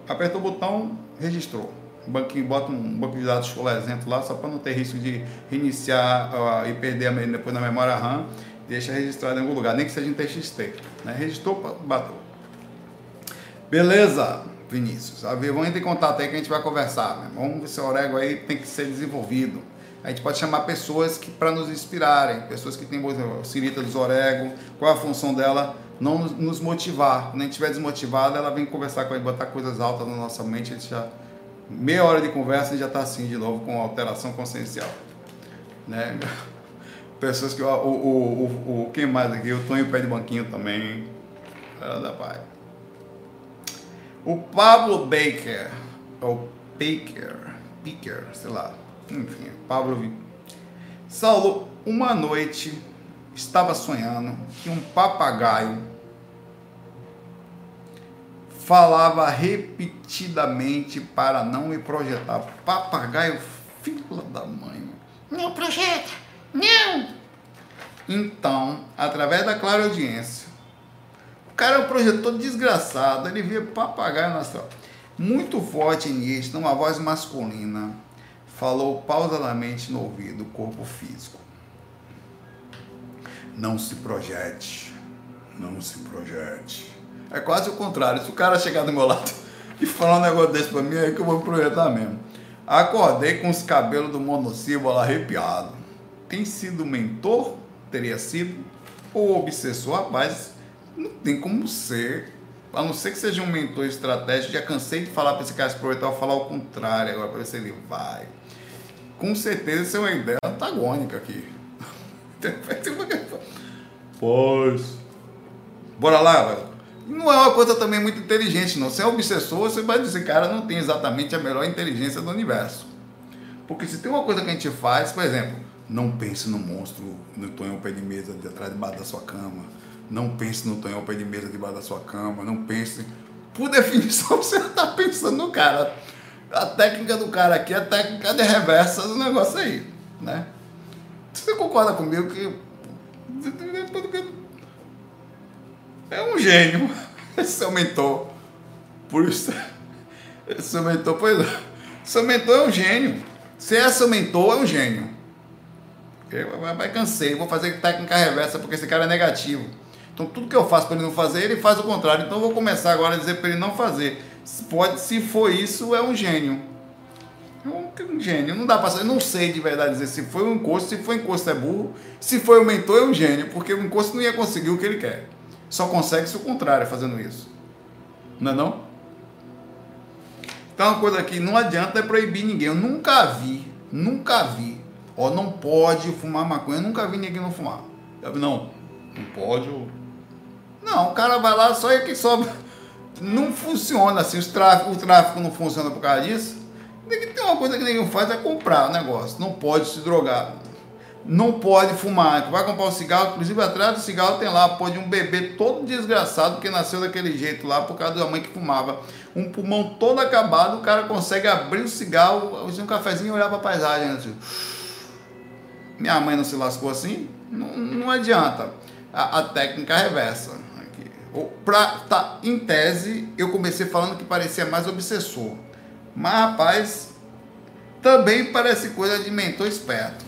Apertou o botão, registrou. Banquinho bota um banco de dados exemplo lá, só para não ter risco de reiniciar uh, e perder a, depois na memória RAM. Deixa registrado em algum lugar, nem que seja em TXT. Né? Registrou, bateu. Beleza? Vinícius. Vamos entrar em contato aí que a gente vai conversar. Né? Vamos ver se o Orego aí tem que ser desenvolvido. A gente pode chamar pessoas que para nos inspirarem, pessoas que têm o Cirita dos Orego, qual a função dela? Não nos motivar. Quando a gente estiver desmotivado, ela vem conversar com a gente, botar coisas altas na nossa mente, a gente já meia hora de conversa e já está assim de novo com alteração consciencial. Né? Pessoas que. O, o, o, o, quem mais aqui? O Tonho Pé de Banquinho também. Era da pai. O Pablo Baker, ou Baker, Baker, sei lá, enfim, Pablo. Saulo, uma noite estava sonhando que um papagaio falava repetidamente para não me projetar. Papagaio, filho da mãe. Não projeta, não! Então, através da clara audiência, cara é um projetor desgraçado, ele via papagaio na sala. Muito forte e nítido, uma voz masculina, falou pausadamente no ouvido do corpo físico. Não se projete, não se projete. É quase o contrário. Se o cara chegar do meu lado e falar um negócio desse pra mim, é que eu vou projetar mesmo. Acordei com os cabelos do monossílabo arrepiado. Tem sido mentor? Teria sido? Ou obsessor? Rapaz, não tem como ser. A não ser que seja um mentor estratégico, já cansei de falar para esse cara se aproveitar, falar o contrário agora, para ver se ele vai. Com certeza isso é uma ideia antagônica aqui. Pois. Bora lá, velho. Não é uma coisa também muito inteligente, não. Se é obsessor, você vai dizer, cara, não tem exatamente a melhor inteligência do universo. Porque se tem uma coisa que a gente faz, por exemplo, não pense no monstro no tonhão pé de mesa de atrás debaixo da sua cama não pense no tonhão pé de mesa debaixo da sua cama. Não pense. Por definição, você está pensando no cara. A técnica do cara aqui é a técnica de reversa do negócio aí. Né? Você concorda comigo que. É um gênio. Esse seu mentor. Por isso. Esse seu mentor, pois é. Seu mentor é um gênio. Se é seu mentor, é um gênio. Vai cansei, vou fazer técnica reversa porque esse cara é negativo. Então tudo que eu faço para ele não fazer, ele faz o contrário. Então eu vou começar agora a dizer para ele não fazer. Pode, se for isso, é um gênio. É um, um gênio. Não dá para eu não sei de verdade dizer se foi um encosto, se foi um encosto é burro, se foi um mentor é um gênio, porque o encosto não ia conseguir o que ele quer. Só consegue se o contrário fazendo isso. Não é não? Então uma coisa que não adianta é proibir ninguém. Eu nunca vi, nunca vi. Ó, não pode fumar maconha. Eu nunca vi ninguém não fumar. Não, não pode. Não, o cara vai lá, só é que sobra. Não funciona assim, tráfico, o tráfico não funciona por causa disso. Tem que ter uma coisa que ninguém faz é comprar o negócio. Não pode se drogar. Não pode fumar. Vai comprar um cigarro, inclusive atrás do cigarro tem lá, pode um bebê todo desgraçado que nasceu daquele jeito lá por causa da mãe que fumava. Um pulmão todo acabado, o cara consegue abrir o cigarro, um cafezinho e olhar para a paisagem. Assim. Minha mãe não se lascou assim? Não, não adianta. A, a técnica reversa pra, tá, em tese, eu comecei falando que parecia mais obsessor. Mas, rapaz, também parece coisa de mentor esperto.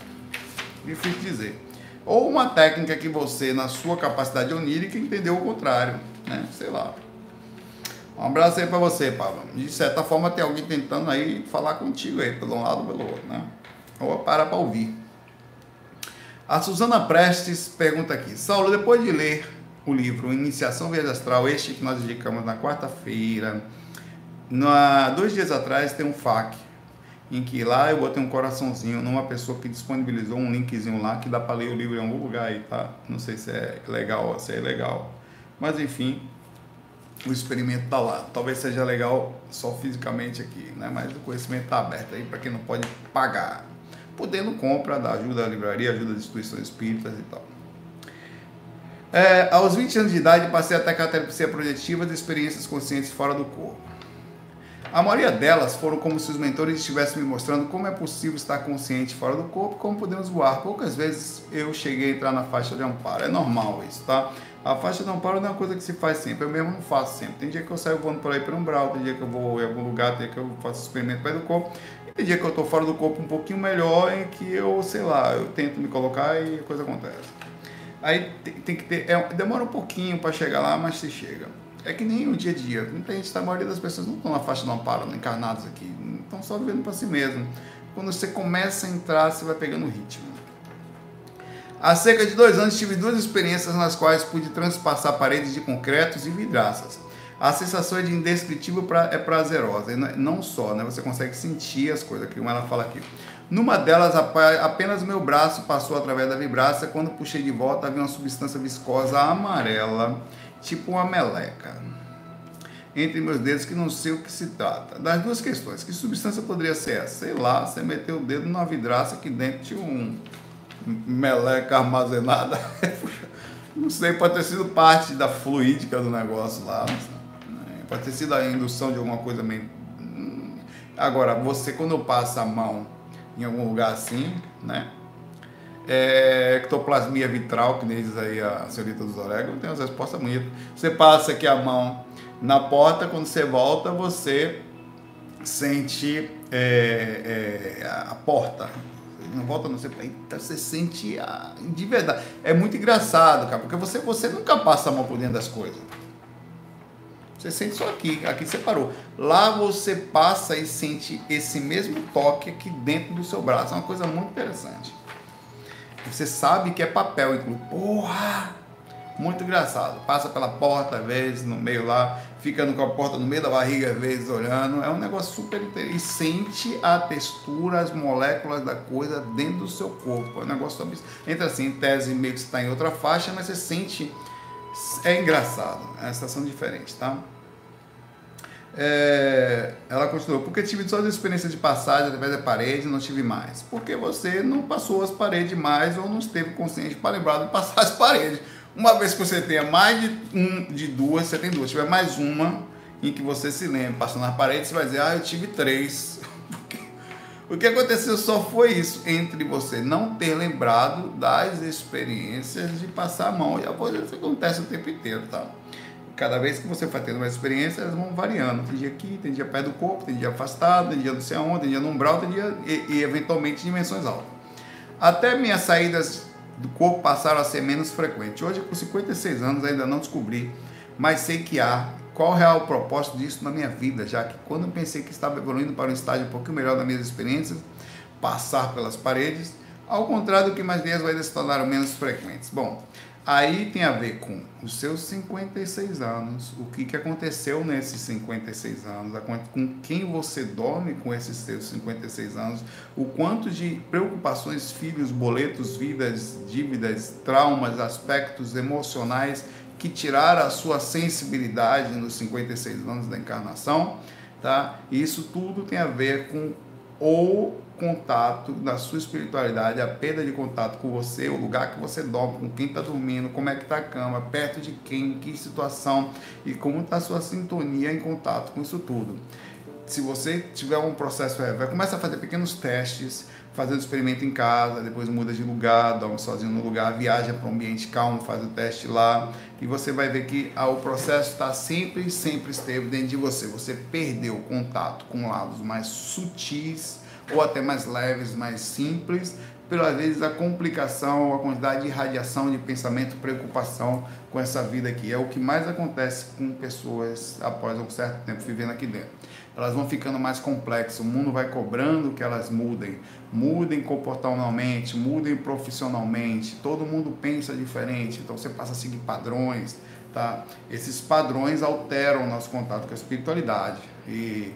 Difícil dizer. Ou uma técnica que você, na sua capacidade onírica, entendeu o contrário. Né? Sei lá. Um abraço aí pra você, Pablo. De certa forma, tem alguém tentando aí falar contigo aí, pelo um lado ou pelo outro, né? Ou para pra ouvir. A Suzana Prestes pergunta aqui. Saulo, depois de ler o livro Iniciação Via Astral, este que nós indicamos na quarta-feira. Dois dias atrás tem um FAQ, em que lá eu botei um coraçãozinho numa pessoa que disponibilizou um linkzinho lá que dá para ler o livro em algum lugar aí, tá? Não sei se é legal se é legal. Mas enfim, o experimento tá lá. Talvez seja legal só fisicamente aqui, né? Mas o conhecimento tá aberto aí para quem não pode pagar. Podendo compra, da ajuda à livraria, ajuda às instituições espíritas e tal. É, aos 20 anos de idade, passei a atacar a terapia projetiva de experiências conscientes fora do corpo. A maioria delas foram como se os mentores estivessem me mostrando como é possível estar consciente fora do corpo, como podemos voar. Poucas vezes eu cheguei a entrar na faixa de amparo. É normal isso, tá? A faixa de amparo não é uma coisa que se faz sempre, eu mesmo não faço sempre. Tem dia que eu saio voando por aí para um brau, tem dia que eu vou em algum lugar, tem dia que eu faço experimento perto do corpo, e tem dia que eu estou fora do corpo um pouquinho melhor, em que eu, sei lá, eu tento me colocar e a coisa acontece. Aí tem, que ter, é, demora um pouquinho para chegar lá, mas se chega. É que nem o dia a dia. Muita gente, a maioria das pessoas não estão na faixa do amparo, encarnados aqui. Estão só vivendo para si mesmo. Quando você começa a entrar, você vai pegando o ritmo. Há cerca de dois anos tive duas experiências nas quais pude transpassar paredes de concretos e vidraças. A sensação é de indescritível pra, é prazerosa. E não só, né? Você consegue sentir as coisas, como ela fala aqui. Numa delas, apenas meu braço passou através da vibraça. Quando puxei de volta, havia uma substância viscosa amarela tipo uma meleca entre meus dedos que não sei o que se trata. Das duas questões, que substância poderia ser essa? Sei lá, você meteu o dedo numa vidraça que dentro tinha um meleca armazenada. não sei, pode ter sido parte da fluídica do negócio lá. Pode ter sido a indução de alguma coisa meio. Hum. Agora, você quando passa a mão em algum lugar assim, né? é, ectoplasmia vitral, que nem diz aí a senhorita dos orégãos, tem umas respostas bonitas. Você passa aqui a mão na porta, quando você volta, você sente é, é, a porta. Não volta, não, você, você sente a, de verdade. É muito engraçado, cara, porque você, você nunca passa a mão por dentro das coisas. Você sente só aqui, aqui você parou. Lá você passa e sente esse mesmo toque aqui dentro do seu braço. É uma coisa muito interessante. Você sabe que é papel, inclusive. Porra! Muito engraçado. Passa pela porta, às vezes, no meio lá, fica com a porta no meio da barriga, às vezes, olhando. É um negócio super interessante. E sente a textura, as moléculas da coisa dentro do seu corpo. É um negócio sobre. Entra assim, em tese, meio que está em outra faixa, mas você sente. É engraçado. É uma sensação diferente, tá? É, ela continuou, porque tive só as experiências de passagem através da parede não tive mais. Porque você não passou as paredes mais ou não esteve consciente para lembrar de passar as paredes. Uma vez que você tenha mais de, um, de duas, você tem duas. Se tiver mais uma em que você se lembra, passando as paredes, você vai dizer, ah, eu tive três. O que aconteceu só foi isso, entre você não ter lembrado das experiências de passar a mão. E a coisa acontece o tempo inteiro, tá? cada vez que você vai tendo mais experiência, elas vão variando. Tem dia aqui, tem dia perto do corpo, tem dia afastado, tem dia não sei aonde, tem dia no umbral, tem dia e, e eventualmente dimensões altas. Até minhas saídas do corpo passaram a ser menos frequentes. Hoje, com 56 anos, ainda não descobri, mas sei que há. Qual é o real propósito disso na minha vida, já que quando eu pensei que estava evoluindo para um estágio um pouquinho melhor das minhas experiências, passar pelas paredes, ao contrário do que mais vezes vai se tornaram menos frequentes. Bom, Aí tem a ver com os seus 56 anos, o que, que aconteceu nesses 56 anos, com quem você dorme com esses seus 56 anos, o quanto de preocupações, filhos, boletos, vidas, dívidas, traumas, aspectos emocionais que tiraram a sua sensibilidade nos 56 anos da encarnação, tá? Isso tudo tem a ver com o contato da sua espiritualidade, a perda de contato com você, o lugar que você dorme, com quem está dormindo, como é que está a cama, perto de quem, em que situação e como está a sua sintonia em contato com isso tudo. Se você tiver um processo, é, vai começar a fazer pequenos testes, fazendo experimento em casa, depois muda de lugar, dorme sozinho no lugar, viaja para um ambiente calmo, faz o teste lá, e você vai ver que ah, o processo está sempre, sempre esteve dentro de você. Você perdeu o contato com lados mais sutis ou até mais leves, mais simples, pelas vezes a complicação, a quantidade de radiação de pensamento, preocupação com essa vida aqui. É o que mais acontece com pessoas após um certo tempo vivendo aqui dentro. Elas vão ficando mais complexas, o mundo vai cobrando que elas mudem, mudem comportamentalmente, mudem profissionalmente, todo mundo pensa diferente, então você passa a seguir padrões, tá? Esses padrões alteram o nosso contato com a espiritualidade. E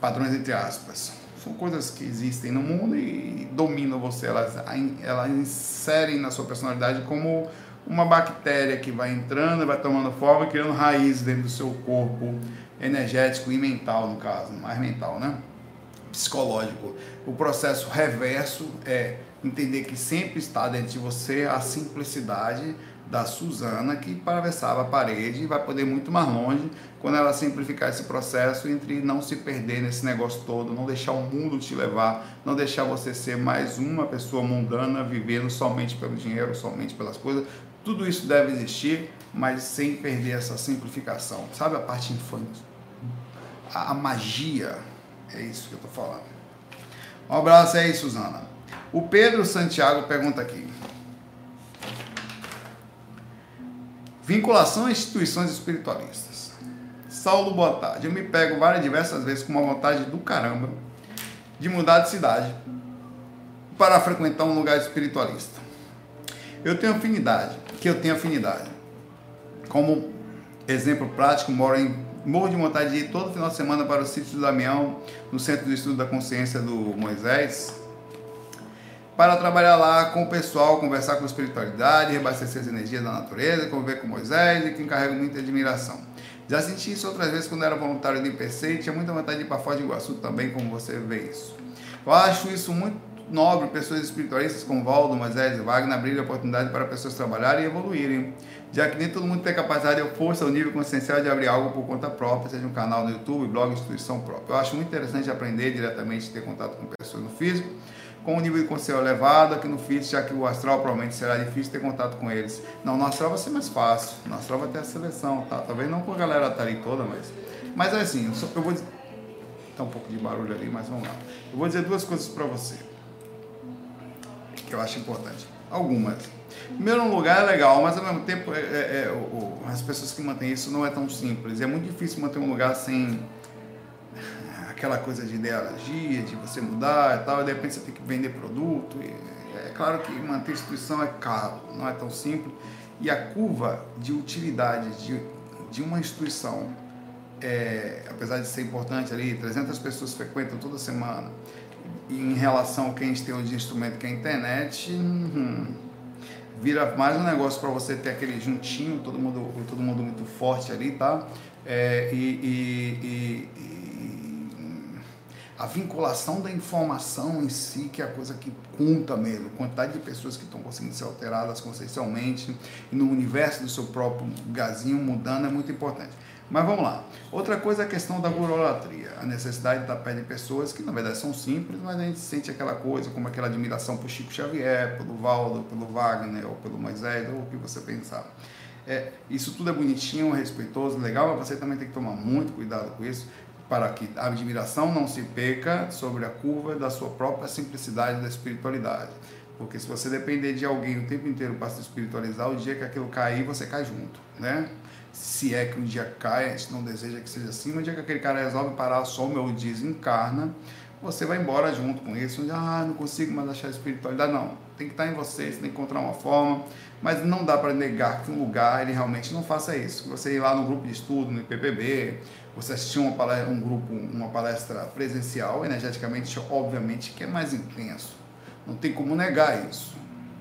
padrões entre aspas. São coisas que existem no mundo e dominam você, elas, elas inserem na sua personalidade como uma bactéria que vai entrando, vai tomando forma, criando raiz dentro do seu corpo energético e mental, no caso, mais mental, né? Psicológico. O processo reverso é entender que sempre está dentro de você a simplicidade da Suzana, que atravessava a parede e vai poder muito mais longe quando ela simplificar esse processo entre não se perder nesse negócio todo, não deixar o mundo te levar, não deixar você ser mais uma pessoa mundana vivendo somente pelo dinheiro, somente pelas coisas. Tudo isso deve existir, mas sem perder essa simplificação. Sabe a parte infante? A, a magia, é isso que eu estou falando. Um abraço aí, Suzana. O Pedro Santiago pergunta aqui. Vinculação a instituições espiritualistas. Saulo, boa tarde. Eu me pego várias diversas vezes com uma vontade do caramba de mudar de cidade para frequentar um lugar espiritualista. Eu tenho afinidade, que eu tenho afinidade. Como exemplo prático, moro em morro de vontade de ir todo final de semana para o sítio do Damião, no Centro de Estudo da Consciência do Moisés, para trabalhar lá com o pessoal, conversar com a espiritualidade, reabastecer as energias da natureza, conviver com Moisés e que encarrego muita admiração. Já senti isso outras vezes quando era voluntário do IPC e tinha muita vontade de ir para Foz do Iguaçu também, como você vê isso. Eu acho isso muito nobre, pessoas espiritualistas como Valdo, Moisés e Wagner abrirem oportunidade para pessoas trabalharem e evoluírem, já que nem todo mundo tem capacidade ou força ou nível consciencial de abrir algo por conta própria, seja um canal no YouTube, blog, instituição própria. Eu acho muito interessante aprender diretamente, ter contato com pessoas no físico, com um nível de consciência elevado aqui no físico, já que o astral provavelmente será difícil ter contato com eles. Não, no astral vai ser mais fácil, no astral vai ter a seleção, tá? Talvez não com a galera tá ali toda, mas... Mas é assim, eu, vou... Tá um pouco de barulho ali, mas vamos lá. Eu vou dizer duas coisas para você que eu acho importante. Algumas. Primeiro, um lugar é legal, mas ao mesmo tempo, é, é, é o, as pessoas que mantêm isso não é tão simples. É muito difícil manter um lugar sem aquela coisa de ideologia, de você mudar e tal, e de repente você tem que vender produto. é claro que manter instituição é caro, não é tão simples. E a curva de utilidade de, de uma instituição, é, apesar de ser importante ali, 300 pessoas frequentam toda semana, em relação ao que a gente tem de instrumento que é a internet, hum, vira mais um negócio para você ter aquele juntinho, todo mundo, todo mundo muito forte ali, tá? É, e, e, e, a vinculação da informação em si, que é a coisa que conta mesmo, quantidade de pessoas que estão conseguindo ser alteradas e no universo do seu próprio gazinho mudando é muito importante. Mas vamos lá. Outra coisa é a questão da gurolatria, a necessidade de estar perto de pessoas que na verdade são simples, mas a gente sente aquela coisa, como aquela admiração por Chico Xavier, pelo Valdo, pelo Wagner, ou pelo Moisés, ou o que você pensar. É, isso tudo é bonitinho, respeitoso, legal, mas você também tem que tomar muito cuidado com isso, para que a admiração não se peca sobre a curva da sua própria simplicidade da espiritualidade. Porque se você depender de alguém o tempo inteiro para se espiritualizar, o dia que aquilo cair, você cai junto, né? Se é que um dia cai, a gente não deseja que seja assim, no dia que aquele cara resolve parar só o meu desencarna, você vai embora junto com isso, ah, não consigo mais achar a espiritualidade, não, tem que estar em você, você tem que encontrar uma forma, mas não dá para negar que um lugar ele realmente não faça isso, você ir lá no grupo de estudo, no IPPB, você assistir uma palestra, um grupo, uma palestra presencial, energeticamente, obviamente, que é mais intenso, não tem como negar isso,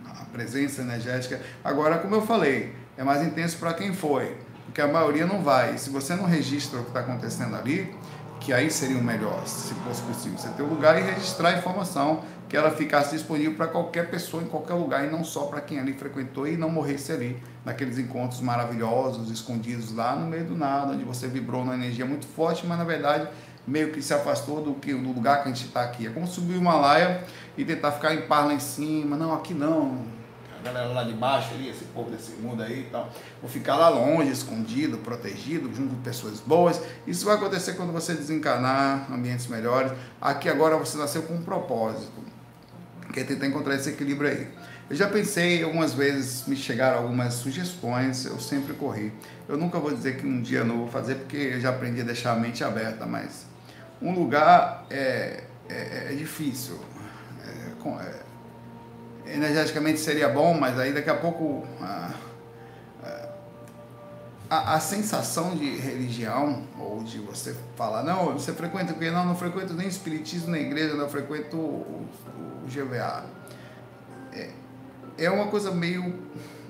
a presença energética, agora, como eu falei, é mais intenso para quem foi, porque a maioria não vai. Se você não registra o que está acontecendo ali, que aí seria o melhor, se fosse possível, você ter um lugar e registrar a informação, que ela ficasse disponível para qualquer pessoa em qualquer lugar e não só para quem ali frequentou e não morresse ali naqueles encontros maravilhosos, escondidos lá no meio do nada, onde você vibrou numa energia muito forte, mas na verdade meio que se afastou do, que, do lugar que a gente está aqui. É como subir o Himalaia e tentar ficar em par lá em cima. Não, aqui não galera lá de baixo ali, esse povo desse mundo aí e tal. Vou ficar lá longe, escondido, protegido, junto com pessoas boas. Isso vai acontecer quando você desencarnar, ambientes melhores. Aqui agora você nasceu com um propósito, que é tentar encontrar esse equilíbrio aí. Eu já pensei algumas vezes, me chegaram algumas sugestões, eu sempre corri. Eu nunca vou dizer que um dia não vou fazer, porque eu já aprendi a deixar a mente aberta, mas um lugar é, é, é difícil. É, é, energeticamente seria bom, mas aí daqui a pouco a, a, a, sensação de religião, ou de você falar, não, você frequenta o quê? Não, não frequento nem espiritismo na igreja, não frequento o, o, GVA. É, é uma coisa meio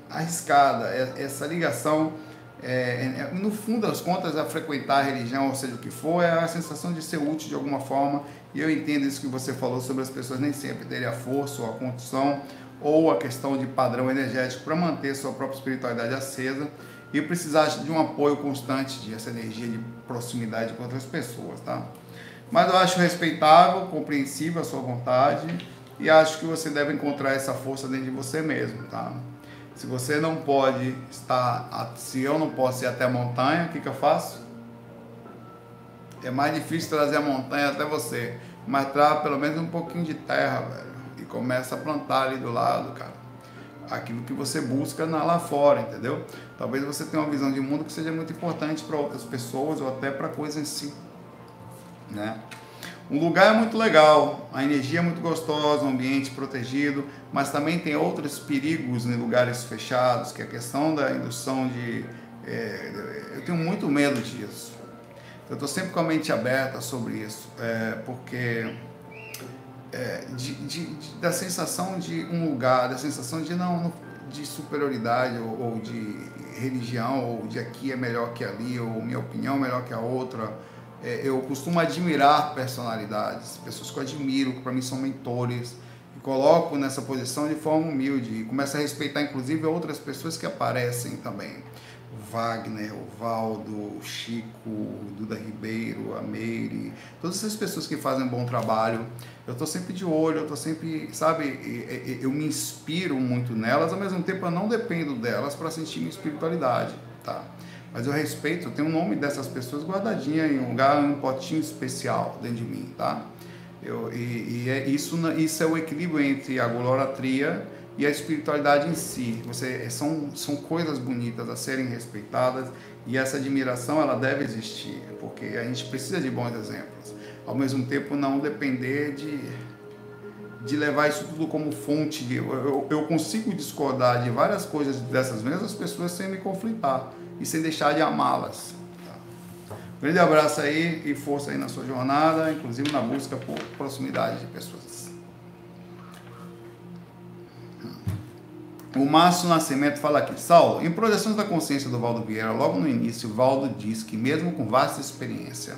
arriscada, é, essa ligação. É, é, no fundo das contas, a frequentar a religião, ou seja o que for, é a sensação de ser útil de alguma forma. E eu entendo isso que você falou sobre as pessoas nem sempre terem a força ou a condição ou a questão de padrão energético para manter sua própria espiritualidade acesa e precisar de um apoio constante dessa energia de proximidade com outras pessoas, tá? Mas eu acho respeitável, compreensível a sua vontade e acho que você deve encontrar essa força dentro de você mesmo, tá? Se você não pode estar, se eu não posso ir até a montanha, o que, que eu faço? É mais difícil trazer a montanha até você, mas traz pelo menos um pouquinho de terra, velho, e começa a plantar ali do lado, cara. Aquilo que você busca lá fora, entendeu? Talvez você tenha uma visão de mundo que seja muito importante para outras pessoas ou até para coisas em si, né? Um lugar é muito legal, a energia é muito gostosa, um ambiente protegido, mas também tem outros perigos em lugares fechados, que é a questão da indução de. É, eu tenho muito medo disso. Eu estou sempre com a mente aberta sobre isso, é, porque é, de, de, de, da sensação de um lugar, da sensação de não de superioridade ou, ou de religião ou de aqui é melhor que ali ou minha opinião é melhor que a outra é, eu costumo admirar personalidades, pessoas que eu admiro, que para mim são mentores, e coloco nessa posição de forma humilde e começo a respeitar inclusive outras pessoas que aparecem também. Wagner, o Valdo, o Chico, o Duda Ribeiro, a Meire, todas essas pessoas que fazem um bom trabalho, eu estou sempre de olho, eu estou sempre, sabe, eu me inspiro muito nelas, ao mesmo tempo eu não dependo delas para sentir minha espiritualidade, tá? Mas eu respeito, eu tenho o nome dessas pessoas guardadinha em um lugar, em um potinho especial dentro de mim, tá? Eu, e, e é isso, isso é o equilíbrio entre a glolatria e a espiritualidade em si. Você, são, são coisas bonitas a serem respeitadas e essa admiração ela deve existir, porque a gente precisa de bons exemplos. Ao mesmo tempo, não depender de, de levar isso tudo como fonte. Eu, eu consigo discordar de várias coisas dessas mesmas pessoas sem me conflitar e sem deixar de amá-las. Tá? Grande abraço aí e força aí na sua jornada, inclusive na busca por proximidade de pessoas. O Márcio Nascimento fala aqui, Saulo, em Projeções da Consciência do Valdo Vieira, logo no início, Valdo diz que mesmo com vasta experiência,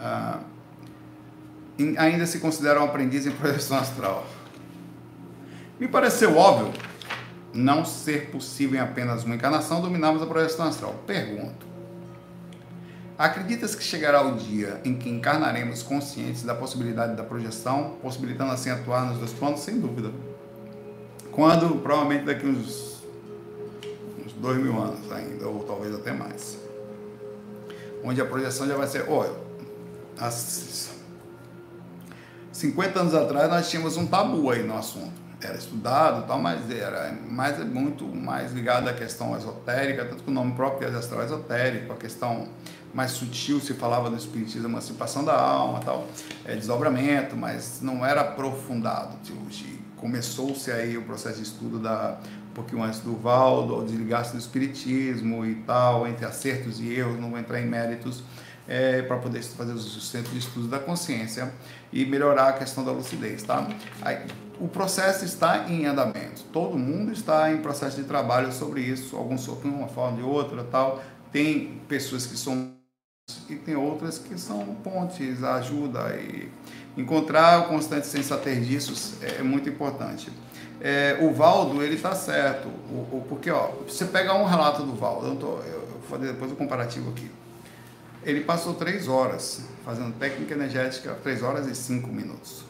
ah, ainda se considera um aprendiz em projeção astral. Me pareceu óbvio não ser possível em apenas uma encarnação dominarmos a projeção astral? Pergunto. Acreditas que chegará o dia em que encarnaremos conscientes da possibilidade da projeção, possibilitando assim atuar nos dois planos? Sem dúvida. Quando? Provavelmente daqui uns, uns dois mil anos ainda, ou talvez até mais. Onde a projeção já vai ser. Olha, há 50 anos atrás nós tínhamos um tabu aí no assunto era estudado tal, mas era mais, muito mais ligado à questão esotérica, tanto que o nome próprio é astral esotérico, a questão mais sutil se falava do espiritismo, emancipação da alma, tal, é, desdobramento, mas não era aprofundado. Começou-se aí o processo de estudo da um pouquinho antes do Valdo, ao desligar-se do espiritismo e tal, entre acertos e erros, não vou entrar em méritos, é, para poder fazer os centros de estudo da consciência e melhorar a questão da lucidez, tá? Aí, o processo está em andamento. Todo mundo está em processo de trabalho sobre isso, alguns de uma forma de outra, tal. Tem pessoas que são e tem outras que são pontes, ajuda e encontrar o constante sensatez disso é muito importante. É, o Valdo, ele está certo, o, o, porque ó, você pega um relato do Valdo, eu, tô, eu vou fazer depois o comparativo aqui. Ele passou três horas fazendo técnica energética, três horas e cinco minutos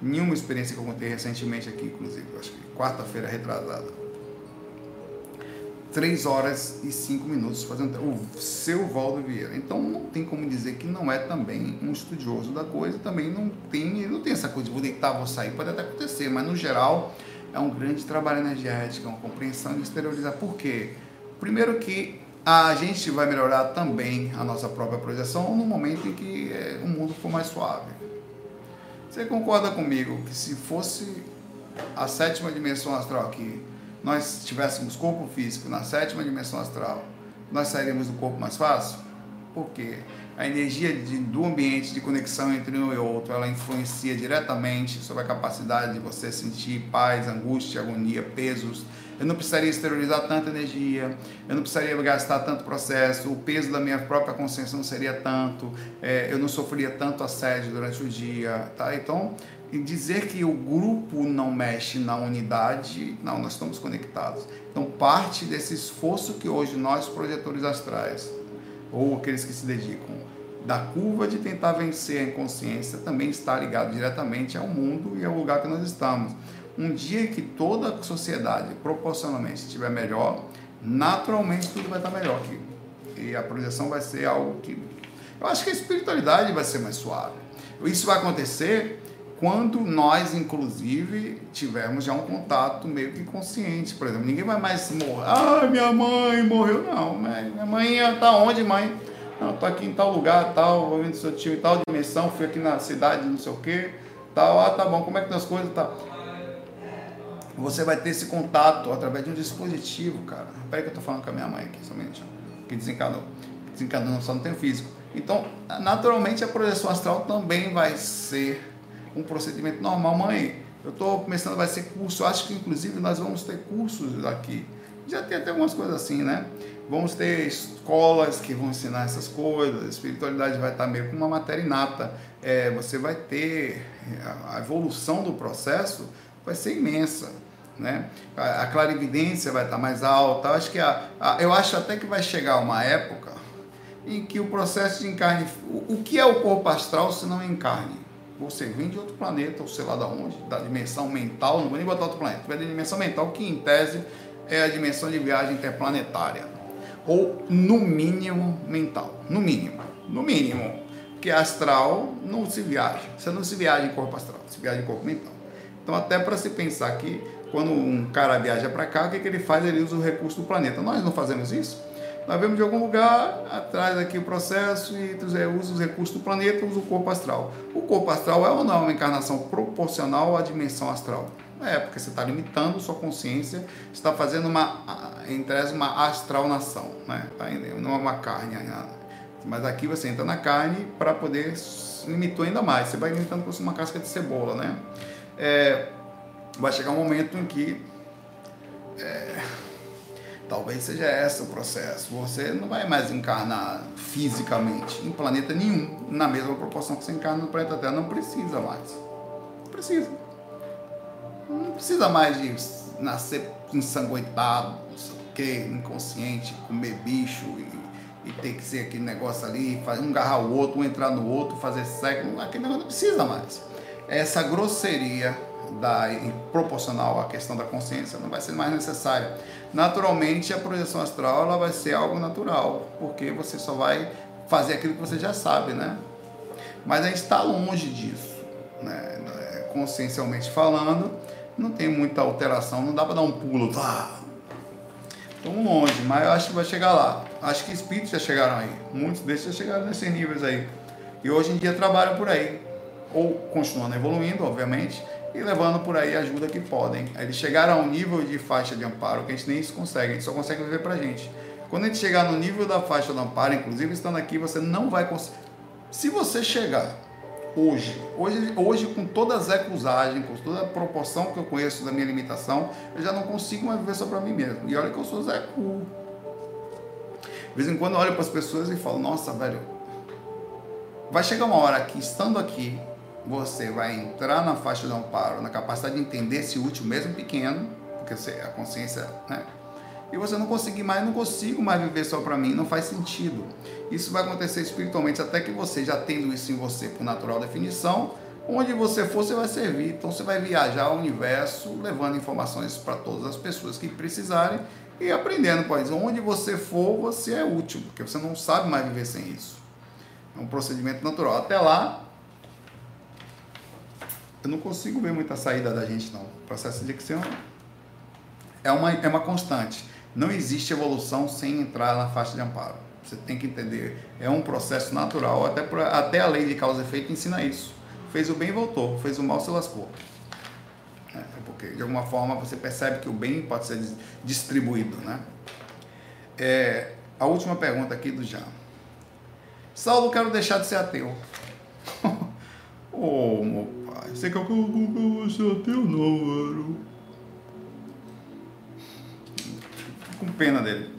nenhuma experiência que eu contei recentemente aqui, inclusive, acho que quarta-feira retrasada. Três horas e cinco minutos fazendo o seu Valdo Vieira. Então não tem como dizer que não é também um estudioso da coisa, também não tem, não tem essa coisa de vou deitar, vou sair, pode até acontecer, mas no geral é um grande trabalho energético, é uma compreensão de exteriorizar. Por quê? Primeiro que a gente vai melhorar também a nossa própria projeção no momento em que é, o mundo for mais suave. Você concorda comigo que se fosse a sétima dimensão astral aqui, nós tivéssemos corpo físico na sétima dimensão astral, nós sairíamos do corpo mais fácil? Por quê? A energia de, do ambiente de conexão entre um e outro, ela influencia diretamente sobre a capacidade de você sentir paz, angústia, agonia, pesos, eu não precisaria exteriorizar tanta energia, eu não precisaria gastar tanto processo, o peso da minha própria consciência não seria tanto, é, eu não sofreria tanto assédio durante o dia, tá? Então, dizer que o grupo não mexe na unidade, não, nós estamos conectados. Então, parte desse esforço que hoje nós, projetores astrais, ou aqueles que se dedicam da curva de tentar vencer a inconsciência, também está ligado diretamente ao mundo e ao lugar que nós estamos. Um dia que toda a sociedade proporcionalmente estiver melhor, naturalmente tudo vai estar melhor aqui. E a projeção vai ser algo que. Eu acho que a espiritualidade vai ser mais suave. Isso vai acontecer quando nós, inclusive, tivermos já um contato meio que consciente. Por exemplo, ninguém vai mais morrer. Ah, minha mãe morreu. Não, minha mãe está onde, mãe? Não, estou aqui em tal lugar, tal, vou vendo seu tio em tal dimensão, fui aqui na cidade, não sei o quê, tal. Ah, tá bom, como é que estão as coisas? Tá. Você vai ter esse contato através de um dispositivo, cara. Peraí que eu estou falando com a minha mãe aqui, somente. Que desencanou. Desencanou, só não tem físico. Então, naturalmente, a projeção astral também vai ser um procedimento normal. Mãe, eu estou começando, vai ser curso, acho que inclusive nós vamos ter cursos aqui. Já tem até algumas coisas assim, né? Vamos ter escolas que vão ensinar essas coisas, a espiritualidade vai estar meio com uma matéria inata. É, você vai ter a evolução do processo vai ser imensa. Né? A, clarividência vai estar mais alta. Eu acho, que a, a, eu acho até que vai chegar uma época em que o processo de encarne. O, o que é o corpo astral se não encarne? Você vem de outro planeta, ou sei lá da onde, da dimensão mental, não vou nem botar outro planeta, vai da dimensão mental, que em tese é a dimensão de viagem interplanetária. Ou no mínimo mental. No mínimo. No mínimo. Porque astral não se viaja. Você não se viaja em corpo astral, se viaja em corpo mental. Então, até para se pensar que quando um cara viaja para cá, o que, que ele faz? Ele usa o recurso do planeta. Nós não fazemos isso? Nós vemos de algum lugar, atrás aqui o processo e usa os recursos do planeta, usa o corpo astral. O corpo astral é ou não uma encarnação proporcional à dimensão astral? É, porque você está limitando sua consciência, está fazendo uma, entre uma astralnação, né? Tá não é uma carne. Mas aqui você entra na carne para poder limitou ainda mais. Você vai limitando como uma casca de cebola, né? É, vai chegar um momento em que é, Talvez seja esse o processo. Você não vai mais encarnar fisicamente em planeta nenhum, na mesma proporção que você encarna no planeta Terra. Não precisa mais. Não precisa. Não precisa mais de nascer ensanguentado, não sei o que, inconsciente, comer bicho e, e, ter que ser aquele negócio ali, um agarrar o outro, um entrar no outro, fazer sexo. Aquele negócio não precisa mais. Essa grosseria da, proporcional à questão da consciência não vai ser mais necessária. Naturalmente, a projeção astral ela vai ser algo natural, porque você só vai fazer aquilo que você já sabe, né? Mas a gente está longe disso, né? consciencialmente falando, não tem muita alteração, não dá para dar um pulo, tá? Estamos longe, mas eu acho que vai chegar lá. Acho que espíritos já chegaram aí, muitos desses já chegaram nesses níveis aí. E hoje em dia trabalham por aí, ou continuando evoluindo, obviamente, e levando por aí a ajuda que podem. Eles chegaram a um nível de faixa de amparo que a gente nem isso consegue, a gente só consegue viver pra gente. Quando a gente chegar no nível da faixa de amparo, inclusive estando aqui, você não vai conseguir. Se você chegar hoje, hoje, hoje com toda a zecusagem, com toda a proporção que eu conheço da minha limitação, eu já não consigo mais viver só para mim mesmo. E olha que eu sou zecu. De vez em quando eu olho para as pessoas e falo, nossa, velho, vai chegar uma hora que estando aqui, você vai entrar na faixa do amparo, na capacidade de entender esse útil, mesmo pequeno, porque você, a consciência, né? E você não conseguir mais, não consigo mais viver só para mim, não faz sentido. Isso vai acontecer espiritualmente até que você, já tendo isso em você por natural definição, onde você for, você vai servir. Então você vai viajar ao universo, levando informações para todas as pessoas que precisarem e aprendendo, pois onde você for, você é útil, porque você não sabe mais viver sem isso. É um procedimento natural. Até lá, eu não consigo ver muita saída da gente, não. O processo de dicção é uma, é uma constante. Não existe evolução sem entrar na faixa de amparo. Você tem que entender. É um processo natural. Até, por, até a lei de causa e efeito ensina isso. Fez o bem, voltou. Fez o mal, se lascou. É, porque, de alguma forma, você percebe que o bem pode ser distribuído, né? É, a última pergunta aqui do Jean. Saulo, quero deixar de ser ateu. oh, meu você quer que eu vou ser ateu? Não, velho. com pena dele.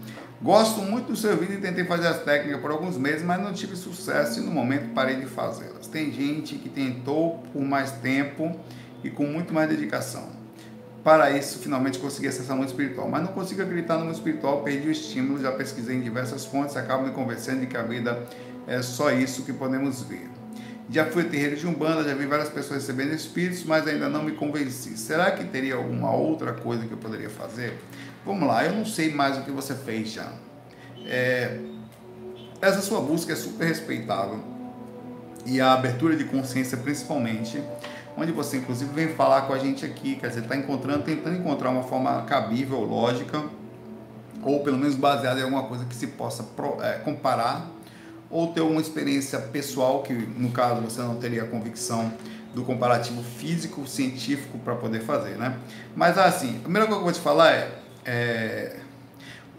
Gosto muito do seu vídeo e tentei fazer as técnicas por alguns meses, mas não tive sucesso e no momento parei de fazê-las. Tem gente que tentou por mais tempo e com muito mais dedicação. Para isso, finalmente consegui acessar o mundo espiritual. Mas não consigo acreditar no mundo espiritual, perdi o estímulo, já pesquisei em diversas fontes, acabo me convencendo de que a vida é só isso que podemos ver. Já fui terreiro de Umbanda, já vi várias pessoas recebendo espíritos, mas ainda não me convenci. Será que teria alguma outra coisa que eu poderia fazer? Vamos lá, eu não sei mais o que você fez já. É, essa sua busca é super respeitável e a abertura de consciência principalmente, onde você inclusive vem falar com a gente aqui, quer dizer, está encontrando, tentando encontrar uma forma cabível, lógica, ou pelo menos baseada em alguma coisa que se possa é, comparar ou ter uma experiência pessoal, que no caso você não teria a convicção do comparativo físico, científico para poder fazer, né? Mas assim, a primeira coisa que eu vou te falar é, é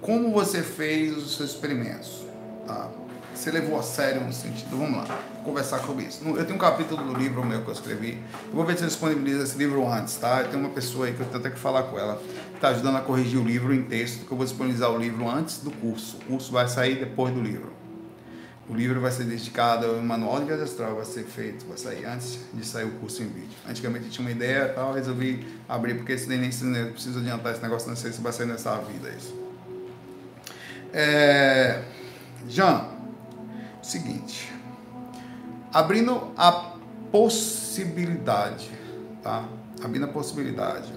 como você fez os seus experimentos, tá? Você levou a sério no sentido, vamos lá, conversar sobre isso. Eu tenho um capítulo do livro meu que eu escrevi, eu vou ver se eu disponibilizo esse livro antes, tá? Tem uma pessoa aí que eu tenho até que falar com ela, que está ajudando a corrigir o livro em texto, que eu vou disponibilizar o livro antes do curso. O curso vai sair depois do livro. O livro vai ser dedicado ao manual de viagem astral, vai ser feito, vai sair antes de sair o curso em vídeo. Antigamente tinha uma ideia e tal, resolvi abrir, porque esse nem eu preciso adiantar esse negócio, não sei se vai sair nessa vida isso. É, Jean, seguinte, abrindo a possibilidade, tá? Abrindo a possibilidade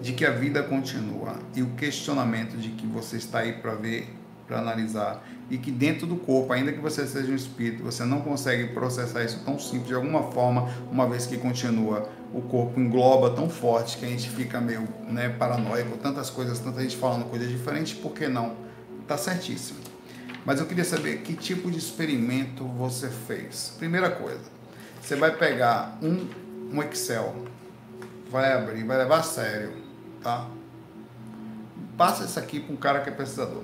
de que a vida continua e o questionamento de que você está aí para ver, para analisar e que dentro do corpo, ainda que você seja um espírito, você não consegue processar isso tão simples de alguma forma, uma vez que continua, o corpo engloba tão forte que a gente fica meio né, paranoico, tantas coisas, tanta gente falando coisas diferentes, por que não? Tá certíssimo. Mas eu queria saber que tipo de experimento você fez. Primeira coisa, você vai pegar um, um Excel, vai abrir, vai levar a sério, tá? Passa isso aqui para um cara que é pesquisador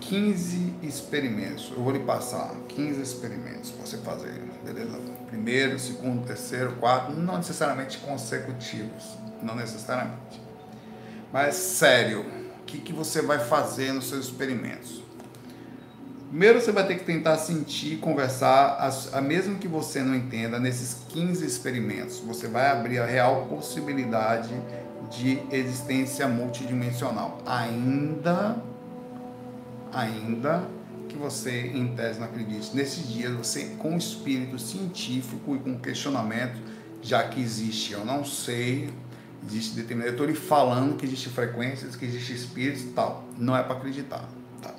15 experimentos. Eu vou lhe passar 15 experimentos para você fazer, beleza? Primeiro, segundo, terceiro, quarto, não necessariamente consecutivos, não necessariamente. Mas sério, o que, que você vai fazer nos seus experimentos? Primeiro você vai ter que tentar sentir, conversar, a, a, mesmo que você não entenda, nesses 15 experimentos, você vai abrir a real possibilidade de existência multidimensional. Ainda ainda que você, em tese, não acredite. Nesses dias, você, com espírito científico e com questionamento, já que existe, eu não sei, existe determinado. Eu estou lhe falando que existe frequências, que existe espíritos e tal. Não é para acreditar. Tá?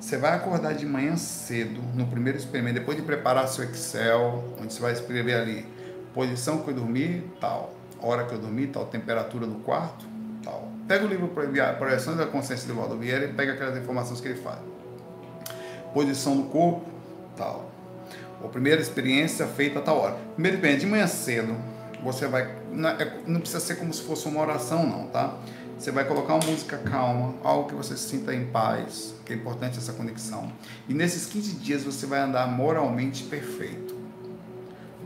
Você vai acordar de manhã cedo, no primeiro experimento, depois de preparar seu Excel, onde você vai escrever ali posição que eu dormi, tal, hora que eu dormi, tal, temperatura do quarto, tal Pega o livro Projeções da Consciência de Valdo Vieira e pega aquelas informações que ele faz. Posição do corpo, tal. A primeira experiência feita a tal hora. Primeiro experiência, de manhã cedo, você vai. Não, é, não, precisa ser como se fosse uma oração, não, tá? Você vai colocar uma música calma, algo que você se sinta em paz, que é importante essa conexão. E nesses 15 dias você vai andar moralmente perfeito.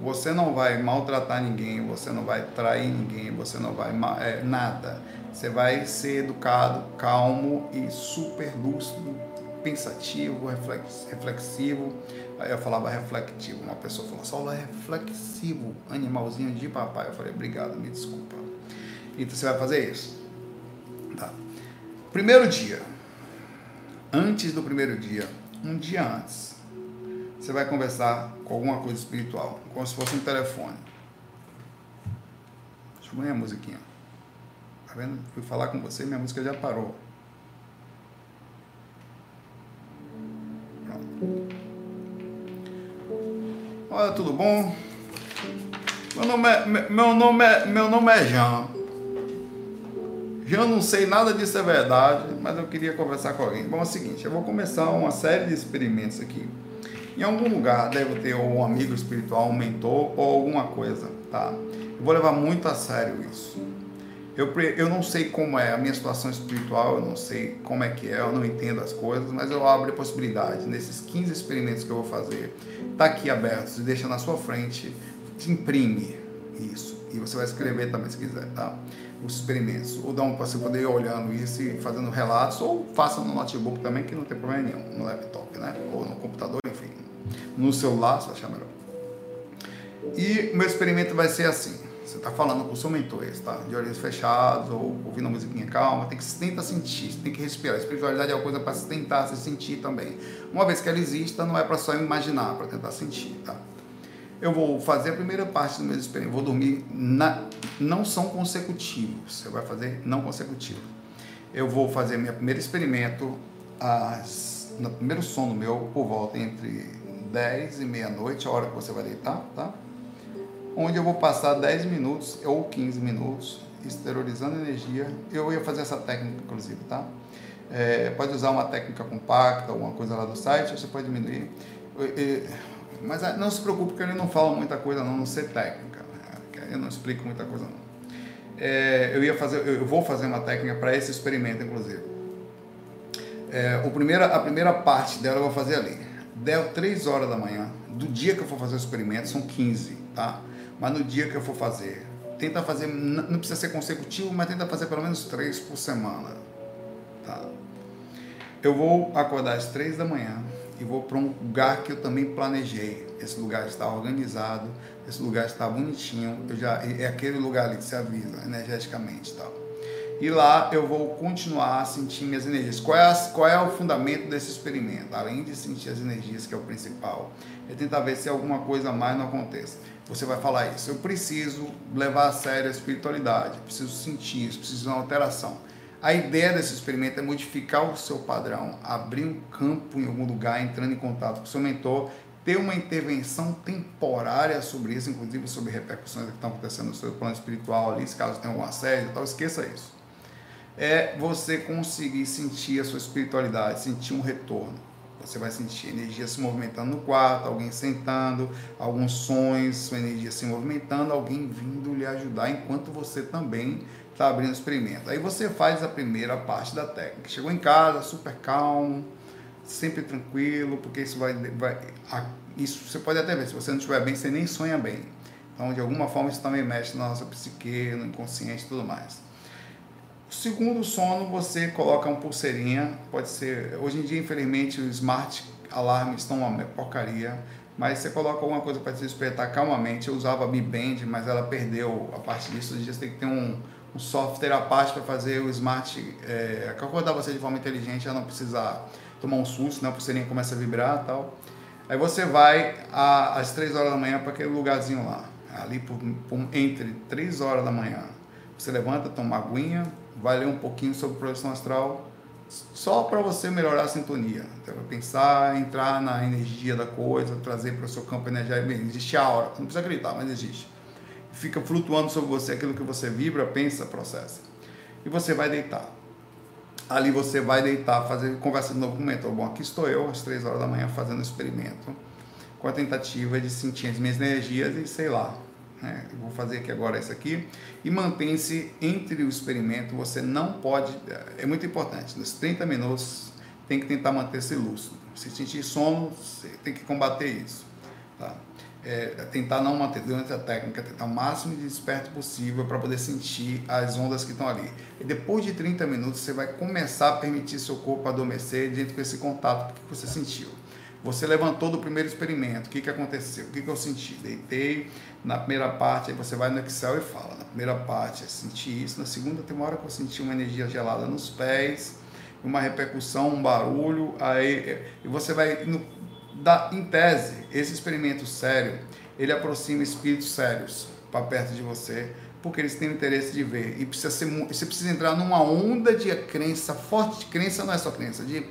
Você não vai maltratar ninguém, você não vai trair ninguém, você não vai. É, nada você vai ser educado, calmo e super lúcido, pensativo, reflexivo. Aí eu falava reflectivo. Uma pessoa falou, Saulo é reflexivo, animalzinho de papai. Eu falei, obrigado, me desculpa. Então você vai fazer isso. Tá. Primeiro dia. Antes do primeiro dia, um dia antes, você vai conversar com alguma coisa espiritual, como se fosse um telefone. Deixa eu ver a musiquinha. Tá vendo? Fui falar com você, minha música já parou. Pronto. Olha, tudo bom? Meu nome é, meu nome é, meu nome é Jean. Já não sei nada disso é verdade, mas eu queria conversar com alguém. Bom, é o seguinte, eu vou começar uma série de experimentos aqui. Em algum lugar deve ter um amigo espiritual, um mentor ou alguma coisa, tá? Eu vou levar muito a sério isso. Eu, eu não sei como é a minha situação espiritual, eu não sei como é que é, eu não entendo as coisas, mas eu abro a possibilidade, nesses 15 experimentos que eu vou fazer, tá aqui abertos deixa na sua frente, te imprime isso. E você vai escrever também se quiser, tá? Os experimentos. Ou dá um para você poder ir olhando isso e fazendo relatos, ou faça no notebook também, que não tem problema nenhum, no laptop, né? Ou no computador, enfim. No celular, vai achar melhor. E o meu experimento vai ser assim. Você está falando com o seu mentor, esse, tá? De olhos fechados ou ouvindo uma musiquinha calma, tem que tentar sentir, tem que respirar. A espiritualidade é uma coisa para se tentar se sentir também. Uma vez que ela exista, não é para só imaginar, para tentar sentir, tá? Eu vou fazer a primeira parte do meu experimento, vou dormir, na, não são consecutivos, você vai fazer não consecutivo. Eu vou fazer meu primeiro experimento as, no primeiro sono meu, por volta entre 10 e meia-noite, a hora que você vai deitar, tá? Onde eu vou passar 10 minutos ou 15 minutos exteriorizando energia. Eu ia fazer essa técnica, inclusive, tá? É, pode usar uma técnica compacta, alguma coisa lá do site, você pode diminuir. Mas ah, não se preocupe, porque ele não fala muita coisa, não, não ser técnica. Né? Eu não explico muita coisa, não. É, eu ia fazer, eu vou fazer uma técnica para esse experimento, inclusive. É, o primeira, a primeira parte dela eu vou fazer ali. Deu 3 horas da manhã, do dia que eu for fazer o experimento, são 15, tá? Mas no dia que eu for fazer, tenta fazer, não precisa ser consecutivo, mas tenta fazer pelo menos três por semana. Tá? Eu vou acordar às três da manhã e vou para um lugar que eu também planejei. Esse lugar está organizado, esse lugar está bonitinho. Eu já é aquele lugar ali que se avisa energeticamente, tal. E lá eu vou continuar a sentir minhas energias. Qual é, qual é o fundamento desse experimento? Além de sentir as energias, que é o principal, é tentar ver se alguma coisa mais não aconteça você vai falar isso. Eu preciso levar a sério a espiritualidade, preciso sentir isso, preciso de uma alteração. A ideia desse experimento é modificar o seu padrão, abrir um campo em algum lugar, entrando em contato com o seu mentor, ter uma intervenção temporária sobre isso, inclusive sobre repercussões que estão acontecendo no seu plano espiritual ali, se caso tenha algum assédio e tal, esqueça isso. É você conseguir sentir a sua espiritualidade, sentir um retorno. Você vai sentir energia se movimentando no quarto, alguém sentando, alguns sons, sua energia se movimentando, alguém vindo lhe ajudar enquanto você também está abrindo o experimento. Aí você faz a primeira parte da técnica. Chegou em casa, super calmo, sempre tranquilo, porque isso vai, vai isso você pode até ver, se você não estiver bem, você nem sonha bem. Então, de alguma forma, isso também mexe na nossa psique, no inconsciente e tudo mais. Segundo sono, você coloca uma pulseirinha, pode ser. Hoje em dia, infelizmente, os smart alarmes estão uma porcaria, mas você coloca alguma coisa para te despertar calmamente. Eu usava a Mi Band, mas ela perdeu a parte disso. Hoje em dia você tem que ter um, um software à parte para fazer o smart, é, acordar você de forma inteligente, a não precisar tomar um susto, né? a pulseirinha começa a vibrar e tal. Aí você vai às 3 horas da manhã para aquele lugarzinho lá, ali por, por, entre 3 horas da manhã. Você levanta, toma uma aguinha, vai ler um pouquinho sobre projeção astral, só para você melhorar a sintonia. Então, pensar, entrar na energia da coisa, trazer para o seu campo energético. Existe a aura, não precisa acreditar, mas existe. Fica flutuando sobre você aquilo que você vibra, pensa, processa. E você vai deitar. Ali você vai deitar, fazer conversa de novo com o mentor. Bom, aqui estou eu, às três horas da manhã, fazendo experimento, com a tentativa de sentir as minhas energias e sei lá, né? Vou fazer aqui agora isso aqui. E mantém-se entre o experimento. Você não pode. É muito importante. Nos 30 minutos tem que tentar manter-se lúcido. Se sentir sono, tem que combater isso. Tá? É, tentar não manter durante a técnica, tentar o máximo de desperto possível para poder sentir as ondas que estão ali. E depois de 30 minutos, você vai começar a permitir seu corpo adormecer dentro desse contato que você sentiu. Você levantou do primeiro experimento, o que, que aconteceu? O que, que eu senti? Deitei, na primeira parte, aí você vai no Excel e fala, na primeira parte eu senti isso, na segunda tem uma hora que eu senti uma energia gelada nos pés, uma repercussão, um barulho, aí e você vai, no, da, em tese, esse experimento sério, ele aproxima espíritos sérios para perto de você, porque eles têm interesse de ver, e precisa ser, você precisa entrar numa onda de crença, forte crença não é só crença, de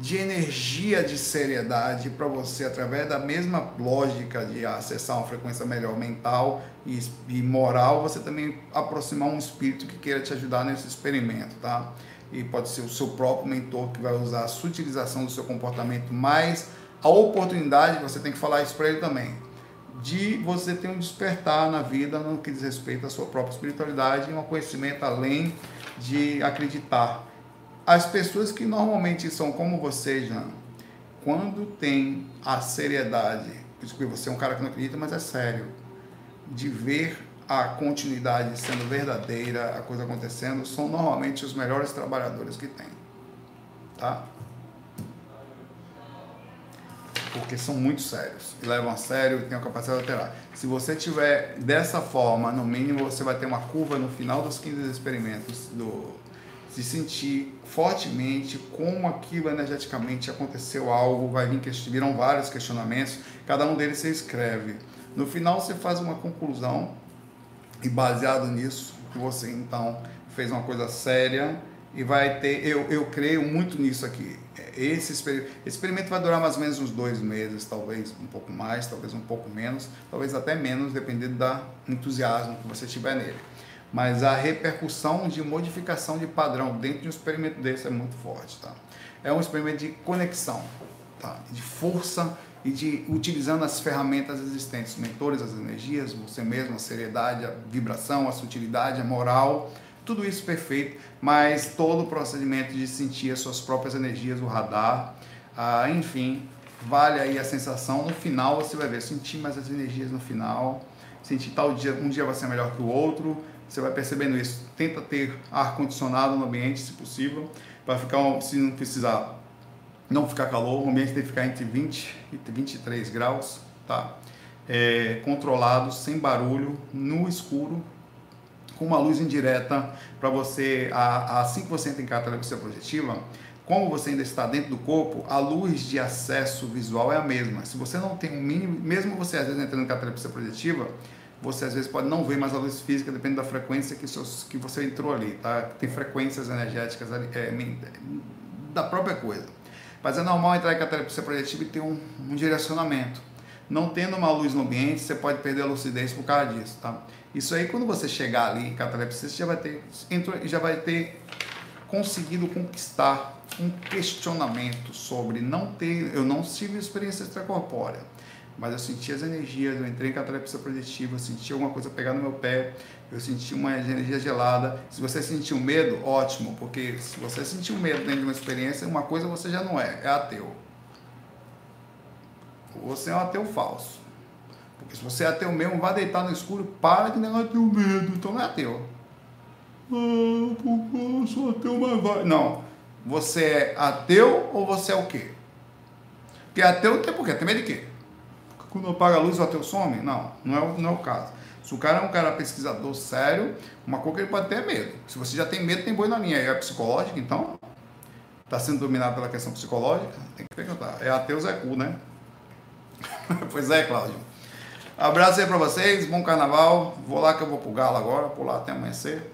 de energia de seriedade para você, através da mesma lógica de acessar uma frequência melhor mental e, e, moral, você também aproximar um espírito que queira te ajudar nesse experimento, tá? E pode ser o seu próprio mentor que vai usar a sutilização do seu comportamento, mas a oportunidade, você tem que falar isso para ele também, de você ter um despertar na vida no que diz respeito à sua própria espiritualidade e um conhecimento além de acreditar as pessoas que normalmente são como você, Jean, quando tem a seriedade, você é um cara que não acredita, mas é sério, de ver a continuidade sendo verdadeira, a coisa acontecendo, são normalmente os melhores trabalhadores que tem. Tá? Porque são muito sérios, levam a sério e têm a capacidade de alterar. Se você tiver dessa forma, no mínimo você vai ter uma curva no final dos 15 experimentos do se sentir fortemente como aquilo energeticamente aconteceu algo, vai vir viram vários questionamentos, cada um deles você escreve. No final você faz uma conclusão e baseado nisso, você então fez uma coisa séria e vai ter, eu, eu creio muito nisso aqui. Esse esse experimento vai durar mais ou menos uns dois meses, talvez um pouco mais, talvez um pouco menos, talvez até menos, dependendo do entusiasmo que você tiver nele mas a repercussão de modificação de padrão dentro de um experimento desse é muito forte. Tá? É um experimento de conexão, tá? de força e de utilizando as ferramentas existentes, mentores, as energias, você mesmo, a seriedade, a vibração, a sutilidade, a moral, tudo isso perfeito, mas todo o procedimento de sentir as suas próprias energias, o radar, ah, enfim, vale aí a sensação. No final você vai ver, sentir mais as energias no final, sentir tal dia, um dia vai ser melhor que o outro, você vai percebendo isso. Tenta ter ar condicionado no ambiente, se possível, para ficar, se não precisar, não ficar calor. O ambiente tem que ficar entre 20 e 23 graus, tá? É, controlado, sem barulho, no escuro, com uma luz indireta para você, assim que você entra em catalepsia projetiva, como você ainda está dentro do corpo, a luz de acesso visual é a mesma. Se você não tem um mínimo, mesmo você às vezes entrando em catalepsia projetiva, você às vezes pode não ver mais a luz física, depende da frequência que, seus, que você entrou ali, tá? Tem frequências energéticas ali, é, da própria coisa. Mas é normal entrar em catalepsia projetiva e ter um, um, direcionamento. Não tendo uma luz no ambiente, você pode perder a lucidez por causa disso, tá? Isso aí, quando você chegar ali em catalepsia, você já vai ter, já vai ter conseguido conquistar um questionamento sobre não ter, eu não tive experiência extracorpórea mas eu senti as energias, eu entrei em catalepsia projetiva, eu senti alguma coisa pegar no meu pé, eu senti uma energia gelada. Se você sentiu medo, ótimo, porque se você sentiu medo dentro de uma experiência, uma coisa você já não é, é ateu. Você é um ateu falso. Porque se você é ateu mesmo, vai deitar no escuro, para de negócio de ter medo, então não é ateu. Ah, eu sou ateu, mas vai. Não. Você é ateu ou você é o quê? Porque ateu tem por quê? Tem medo de quê? Quando apaga a luz o ateu some? Não, não é, não é o caso. Se o cara é um cara pesquisador sério, uma coisa que ele pode ter medo. Se você já tem medo, tem boi na linha. É psicológica, então? Está sendo dominado pela questão psicológica? Tem que perguntar. É ateu Zé Cu, né? pois é, Cláudio. Abraço aí para vocês, bom carnaval. Vou lá que eu vou pro Galo agora, lá até amanhecer.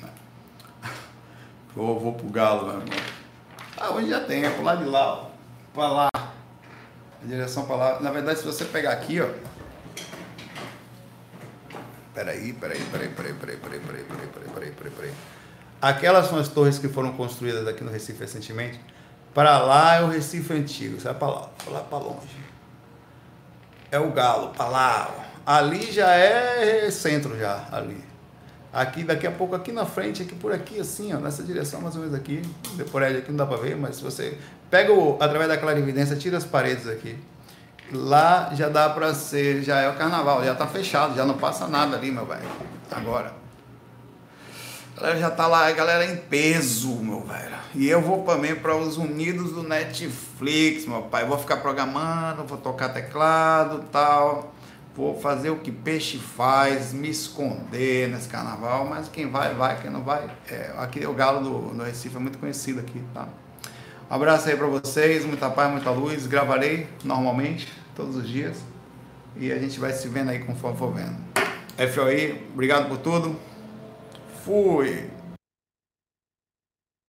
Vou, vou pro Galo, meu irmão. Ah, hoje já tem, é pro lado de lá, para lá. A direção para lá. Na verdade, se você pegar aqui, ó. Peraí, peraí, peraí, peraí, peraí, peraí, peraí, peraí, peraí, peraí, peraí, peraí. Aquelas são as torres que foram construídas aqui no Recife recentemente. Para lá é o Recife antigo, sai para lá, para lá para longe. É o Galo, para lá. Ali já é centro já, ali. Aqui, daqui a pouco, aqui na frente, aqui por aqui, assim, ó, nessa direção, mais ou menos aqui. Por aí aqui não dá para ver, mas se você pega o, através da clarividência, tira as paredes aqui. Lá já dá para ser, já é o carnaval, já tá fechado, já não passa nada ali, meu velho. Agora. A galera já tá lá, a galera em peso, meu velho. E eu vou também para os Unidos do Netflix, meu pai. vou ficar programando, vou tocar teclado tal vou fazer o que peixe faz, me esconder nesse carnaval, mas quem vai, vai, quem não vai. É, aqui o Galo do, do Recife é muito conhecido aqui, tá? Um abraço aí para vocês, muita paz, muita luz. Gravarei normalmente, todos os dias. E a gente vai se vendo aí conforme for vendo. FOI, obrigado por tudo. Fui!